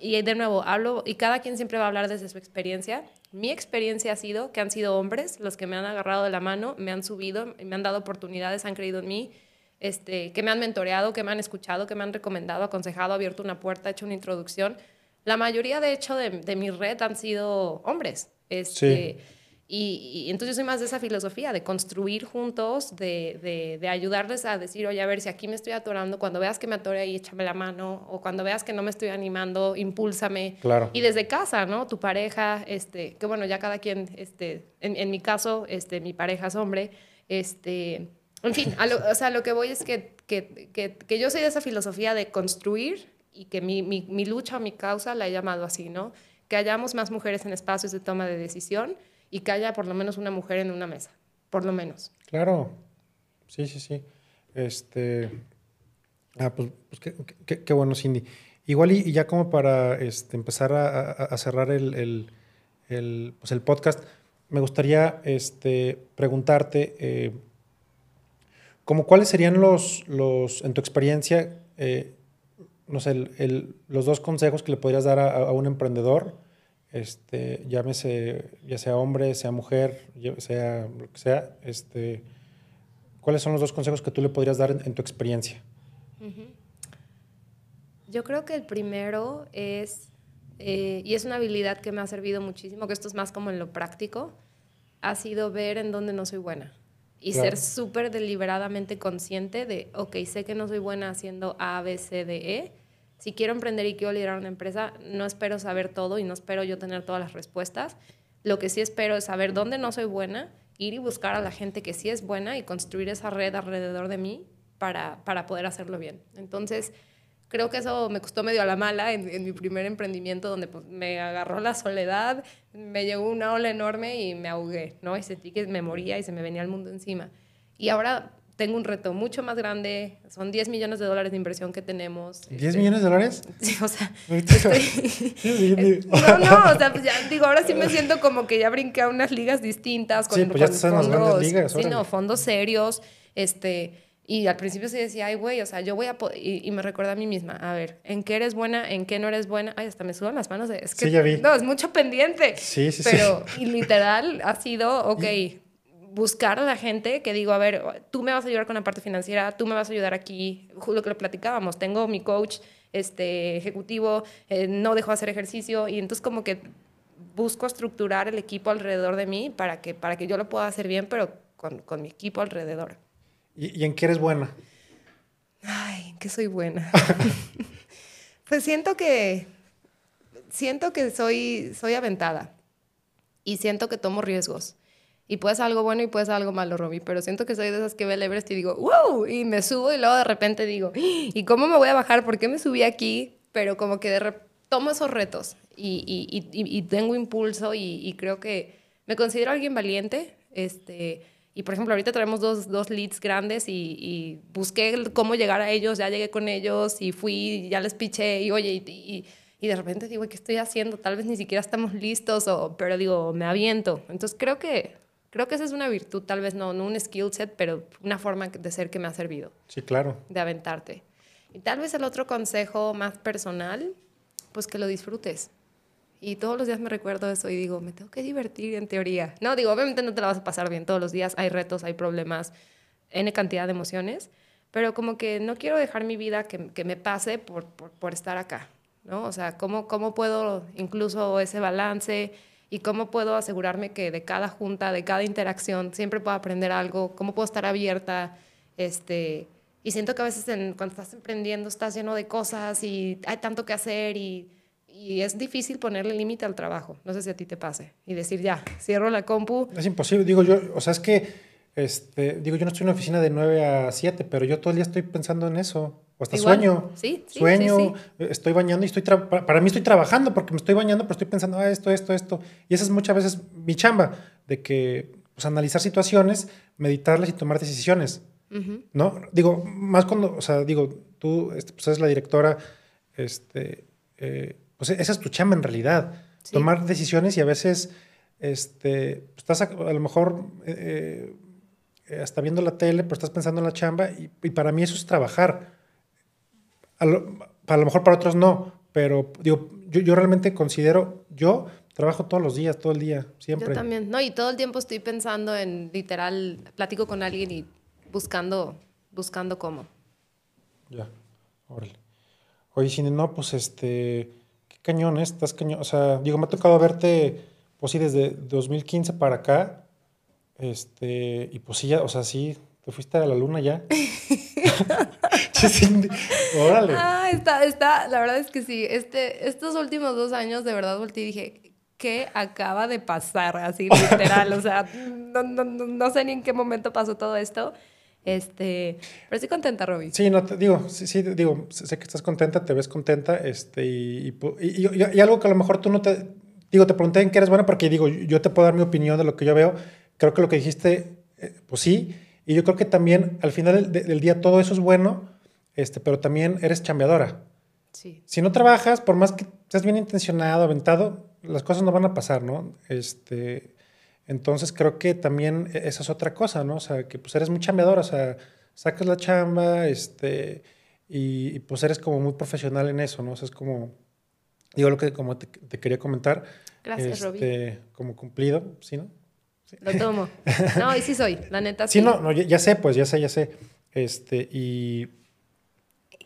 y de nuevo, hablo, y cada quien siempre va a hablar desde su experiencia. Mi experiencia ha sido que han sido hombres los que me han agarrado de la mano, me han subido, me han dado oportunidades, han creído en mí, este, que me han mentoreado, que me han escuchado, que me han recomendado, aconsejado, abierto una puerta, hecho una introducción. La mayoría, de hecho, de, de mi red han sido hombres. Este, sí y, entonces yo soy más de esa filosofía, de construir juntos, de, de, ayudarles a decir, oye, a ver, si aquí me estoy atorando, cuando veas que me atore ahí, échame la mano, o cuando veas que no me estoy animando, impúlsame. Claro. Y desde casa, ¿no? Tu pareja, este, que bueno, ya cada quien, este, en, en mi caso, este, mi pareja es hombre, este, en fin, o sea, lo que voy es que, que, que, que, yo soy de esa filosofía de construir y que mi, mi, mi lucha o mi causa la he llamado así, ¿no? Que hayamos más mujeres en espacios de toma de decisión y que haya por lo menos una mujer en una mesa, por lo menos. Claro, sí, sí, sí. Este, ah, pues, pues qué, qué, bueno, Cindy. Igual y, ya como para este, empezar a, cerrar el, el, pues el, podcast, me gustaría este, preguntarte, eh, como cuáles serían los, los en tu experiencia, eh, no sé, los dos consejos que le podrías dar a un emprendedor este, llámese, ya sea hombre, sea mujer, sea lo que sea, este, ¿cuáles son los dos consejos que tú le podrías dar en, tu experiencia? Yo creo que el primero es, eh, y es una habilidad que me ha servido muchísimo, que esto es más como en lo práctico, ha sido ver en dónde no soy buena y ser súper deliberadamente consciente de, ok, sé que no soy buena haciendo A, B, C, D, E, si quiero emprender y quiero liderar una empresa, no espero saber todo y no espero yo tener todas las respuestas. Lo que sí espero es saber dónde no soy buena, ir y buscar a la gente que sí es buena y construir esa red alrededor de mí para, para poder hacerlo bien. Entonces, creo que eso me costó medio a la mala en, mi primer emprendimiento, donde pues, me agarró la soledad, me llegó una ola enorme y me ahogué, ¿no? Y sentí que me moría y se me venía el mundo encima. Y ahora tengo un reto mucho más grande. Son 10 millones de dólares de inversión que tenemos. ¿10 este, millones de dólares? Sí, o sea. no, no, o sea, pues ya digo, ahora sí me siento como que ya brinqué a unas ligas distintas. Con, sí, pues ya están fondos, las grandes ligas. Sí, no, fondos serios. Este, y al principio sí decía, ay, güey, o sea, yo voy a. Y, y, me recuerda a mí misma, a ver, ¿en qué eres buena? ¿En qué no eres buena? Ay, hasta me sudan las manos. Es que, sí, ya vi. No, es mucho pendiente. Sí, sí, pero, sí. y literal ha sido, ok buscar a la gente que digo, a ver, tú me vas a ayudar con la parte financiera, tú me vas a ayudar aquí, lo que lo platicábamos, tengo mi coach este, ejecutivo, eh, no dejo de hacer ejercicio y entonces como que busco estructurar el equipo alrededor de mí para que, para que yo lo pueda hacer bien, pero con, con mi equipo alrededor. ¿Y, ¿Y, en qué eres buena? Ay, ¿en qué soy buena? pues siento que, siento que soy, soy aventada y siento que tomo riesgos. Y puede ser algo bueno y puede ser algo malo, Robbie, pero siento que soy de esas que ve el Everest y digo, wow, y me subo y luego de repente digo, ¿y cómo me voy a bajar? ¿Por qué me subí aquí? Pero como que de tomo esos retos y, y, y, y tengo impulso y, creo que me considero alguien valiente. Este, y por ejemplo, ahorita traemos dos, dos leads grandes y, busqué cómo llegar a ellos, ya llegué con ellos y fui, ya les piché y oye, y, y de repente digo, ¿qué estoy haciendo? Tal vez ni siquiera estamos listos, o, pero digo, me aviento. Entonces creo que Creo que esa es una virtud, tal vez no, no un skill set, pero una forma de ser que me ha servido. Sí, claro. De aventarte. Y tal vez el otro consejo más personal, pues que lo disfrutes. Y todos los días me recuerdo eso y digo, me tengo que divertir en teoría. No, digo, obviamente no te la vas a pasar bien todos los días, hay retos, hay problemas, N cantidad de emociones, pero como que no quiero dejar mi vida que, que me pase por, por, por, estar acá, ¿no? O sea, ¿cómo, ¿cómo puedo incluso ese balance? Y cómo puedo asegurarme que de cada junta, de cada interacción, siempre puedo aprender algo, cómo puedo estar abierta. Este, y siento que a veces cuando estás emprendiendo estás lleno de cosas y hay tanto que hacer y, y es difícil ponerle límite al trabajo. No sé si a ti te pase. Y decir, ya, cierro la compu. Es imposible. Digo yo, o sea, es que, este, digo, yo no estoy en una oficina de 9 a 7, pero yo todo el día estoy pensando en eso. O hasta sueño. Sí, sueño, estoy bañando y estoy para mí estoy trabajando porque me estoy bañando, pero estoy pensando, ah, esto, esto, esto. Y esa es muchas veces mi chamba, de que pues, analizar situaciones, meditarlas y tomar decisiones. ¿No? Digo, más cuando, o sea, digo, tú este, pues, eres la directora, este, eh, pues esa es tu chamba en realidad. Tomar decisiones y a veces este, estás a, lo mejor eh, eh, hasta viendo la tele, pero estás pensando en la chamba y, para mí eso es trabajar. A lo, a lo mejor para otros no, pero digo, yo, yo realmente considero, yo trabajo todos los días, todo el día, siempre. Yo también, no, y todo el tiempo estoy pensando en literal, platico con alguien y buscando, buscando cómo. Ya, órale. Oye, si no, pues este, qué cañón, ¿eh? Estás cañón. O sea, digo, me ha tocado verte, pues sí, desde 2015 para acá. Este, y pues sí, ya, o sea, sí, te fuiste a la luna ya. órale. Ah, está, está, la verdad es que sí, este, estos últimos dos años de verdad volteé y dije, ¿qué acaba de pasar? Así literal, o sea, no, no, no, sé ni en qué momento pasó todo esto. Este, pero estoy contenta, Robbie. Sí, no, te, digo, sí, sí, digo, sé que estás contenta, te ves contenta, este, y, y, y, algo que a lo mejor tú no te, digo, te pregunté en qué eres buena porque digo, yo te puedo dar mi opinión de lo que yo veo, creo que lo que dijiste, eh, pues sí, y yo creo que también al final del, día todo eso es bueno, este, pero también eres chambeadora. Sí. Si no trabajas, por más que estés bien intencionado, aventado, las cosas no van a pasar, ¿no? Este, entonces creo que también e, esa es otra cosa, ¿no? O sea, que pues eres muy chambeador, o sea, sacas la chamba, este, y, pues eres como muy profesional en eso, ¿no? O sea, es como, digo lo que como te, quería comentar. Gracias, este, Como cumplido, ¿sí, no? Lo tomo. No, y sí soy, la neta sí. Sí, no, no ya, sé, pues, ya sé, ya sé. Este, y,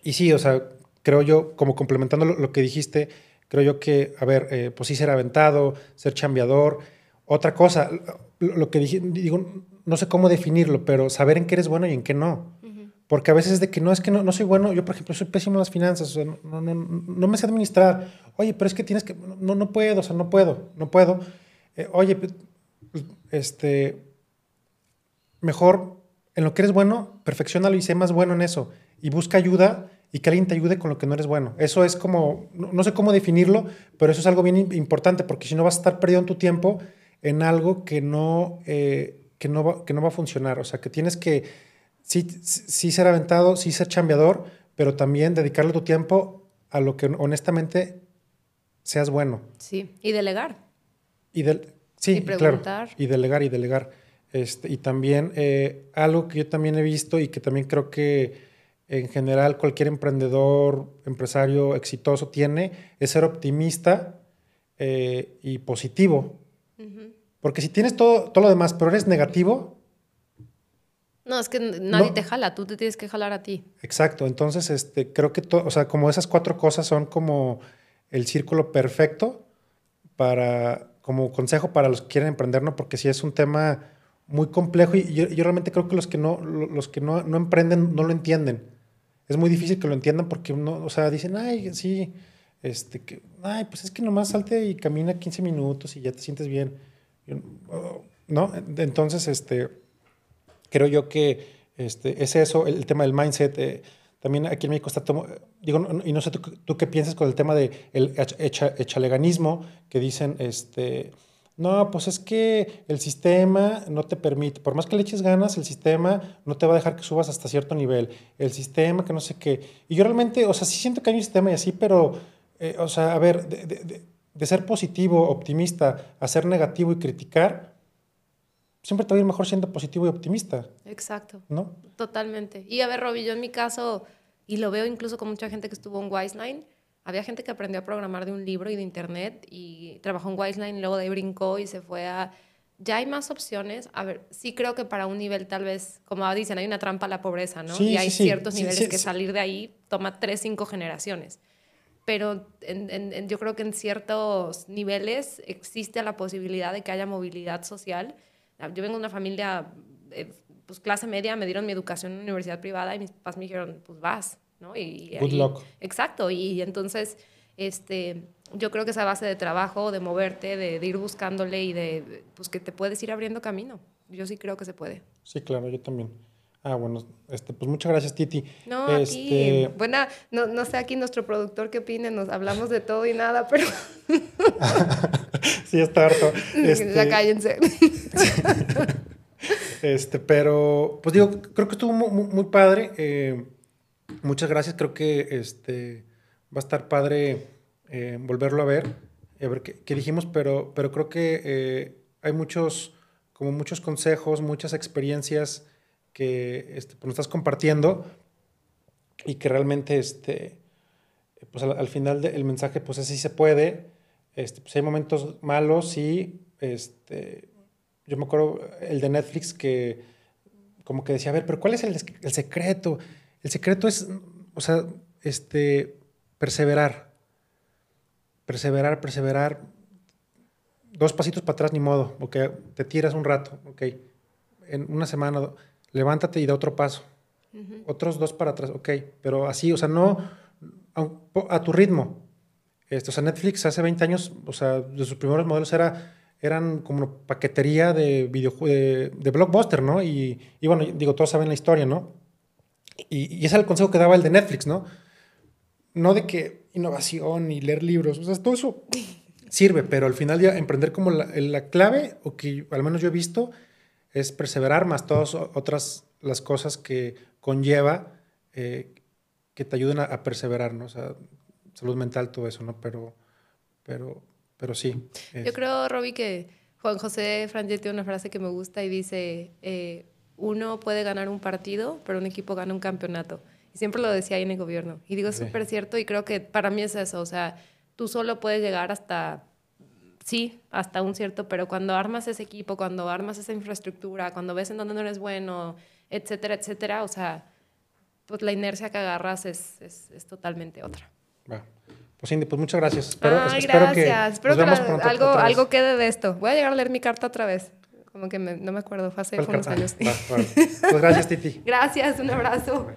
y sí, o sea, creo yo, como complementando lo, que dijiste, creo yo que, a ver, eh, pues sí ser aventado, ser chambeador, otra cosa, lo, que dije, digo, no sé cómo definirlo, pero saber en qué eres bueno y en qué no. Porque a veces es de que no, es que no, no soy bueno, yo por ejemplo soy pésimo en las finanzas, o sea, no, no, no, me sé administrar. Oye, pero es que tienes que, no, no puedo, o sea, no puedo, no puedo. Eh, oye, este, mejor en lo que eres bueno, perfeccionalo y sé más bueno en eso. Y busca ayuda y que alguien te ayude con lo que no eres bueno. Eso es como, no, sé cómo definirlo, pero eso es algo bien importante porque si no vas a estar perdiendo tu tiempo en algo que no, eh, que no, va, que no va a funcionar. O sea, que tienes que sí, sí ser aventado, sí ser chambeador, pero también dedicarle tu tiempo a lo que honestamente seas bueno. Sí, y delegar. Y, sí, claro. Y delegar y delegar. Este, y también eh, algo que yo también he visto y que también creo que en general cualquier emprendedor, empresario exitoso tiene, es ser optimista eh, y positivo. Porque si tienes todo, todo lo demás, pero eres negativo. No, es que nadie te jala, tú te tienes que jalar a ti. Exacto, entonces este, creo que, o sea, como esas cuatro cosas son como el círculo perfecto para, como consejo para los que quieren emprender, ¿no? Porque si es un tema muy complejo y yo, realmente creo que los que, no, los que no, no, emprenden no lo entienden. Es muy difícil que lo entiendan porque, no, o sea, dicen, ay, sí, este, que, ay, pues es que nomás salte y camina 15 minutos y ya te sientes bien. ¿No? Entonces, este, creo yo que este, es eso, el, tema del mindset. Eh, también aquí en México está, digo, y no sé tú, qué piensas con el tema del de echaleganismo, que dicen, este, no, pues es que el sistema no te permite, por más que le eches ganas, el sistema no te va a dejar que subas hasta cierto nivel. El sistema que no sé qué. Y yo realmente, o sea, sí siento que hay un sistema y así, pero eh, o sea, a ver, de, ser positivo, optimista, a ser negativo y criticar, siempre te va a ir mejor siendo positivo y optimista. Exacto. ¿No? Totalmente. Y a ver, Robbie, yo en mi caso, y lo veo incluso con mucha gente que estuvo en Wiseline, había gente que aprendió a programar de un libro y de internet y trabajó en Wiseline, luego de ahí brincó y se fue a... Ya hay más opciones. A ver, sí creo que para un nivel tal vez, como dicen, hay una trampa a la pobreza, ¿no? y hay ciertos niveles que salir de ahí toma tres, cinco generaciones pero yo creo que en ciertos niveles existe la posibilidad de que haya movilidad social. Yo vengo de una familia, eh, pues clase media, me dieron mi educación en una universidad privada y mis papás me dijeron, pues vas, ¿no? Y, Good luck. Exacto, y entonces este, yo creo que esa base de trabajo, de moverte, de, de, ir buscándole y de, pues que te puedes ir abriendo camino. Yo sí creo que se puede. Sí, claro, yo también. Ah, bueno, este, pues muchas gracias, Titi. No, este... Buena, no, no sé aquí nuestro productor qué opine, nos hablamos de todo y nada, pero... sí, está harto. Este... Ya cállense. este, pero, pues digo, creo que estuvo muy, muy padre. Eh, muchas gracias, creo que este, va a estar padre eh, volverlo a ver, a ver qué, dijimos, pero, pero creo que eh, hay muchos como muchos consejos, muchas experiencias que este, pues, nos estás compartiendo y que realmente este, pues al, final del mensaje pues así se puede. Este, pues hay momentos malos y este, yo me acuerdo el de Netflix que como que decía, a ver, pero ¿cuál es el, el secreto? El secreto es, o sea, este, perseverar. Perseverar, perseverar. Dos pasitos para atrás, ni modo. Ok, te tiras un rato. Ok, en una semana, levántate y da otro paso. Otros dos para atrás. Ok, pero así, o sea, no a, tu ritmo. Esto, o sea, Netflix hace 20 años, o sea, de sus primeros modelos era, eran como paquetería de, de, de blockbuster, ¿no? Y, y, bueno, digo, todos saben la historia, ¿no? Y, y ese era el consejo que daba el de Netflix, ¿no? No de que innovación y leer libros, o sea, todo eso sirve, pero al final ya emprender como la, la clave, o que al menos yo he visto, es perseverar más todas otras las cosas que conlleva eh, que te ayuden a, perseverar, ¿no? O sea, salud mental, todo eso, ¿no? Pero, pero, pero sí. Yo creo, Robbie, que Juan José Frangetti tiene una frase que me gusta y dice, eh, uno puede ganar un partido, pero un equipo gana un campeonato. Y siempre lo decía ahí en el gobierno. Y digo, es súper cierto y creo que para mí es eso. O sea, tú solo puedes llegar hasta, sí, hasta un cierto, pero cuando armas ese equipo, cuando armas esa infraestructura, cuando ves en dónde no eres bueno, etcétera, etcétera, o sea, pues la inercia que agarras es, es, es totalmente otra. Pues Cindy, pues muchas gracias. Espero, Ay, espero gracias. espero que algo, algo quede de esto. Voy a llegar a leer mi carta otra vez. Como que no me acuerdo, fue hace unos años. Pues gracias, Titi. gracias, un abrazo.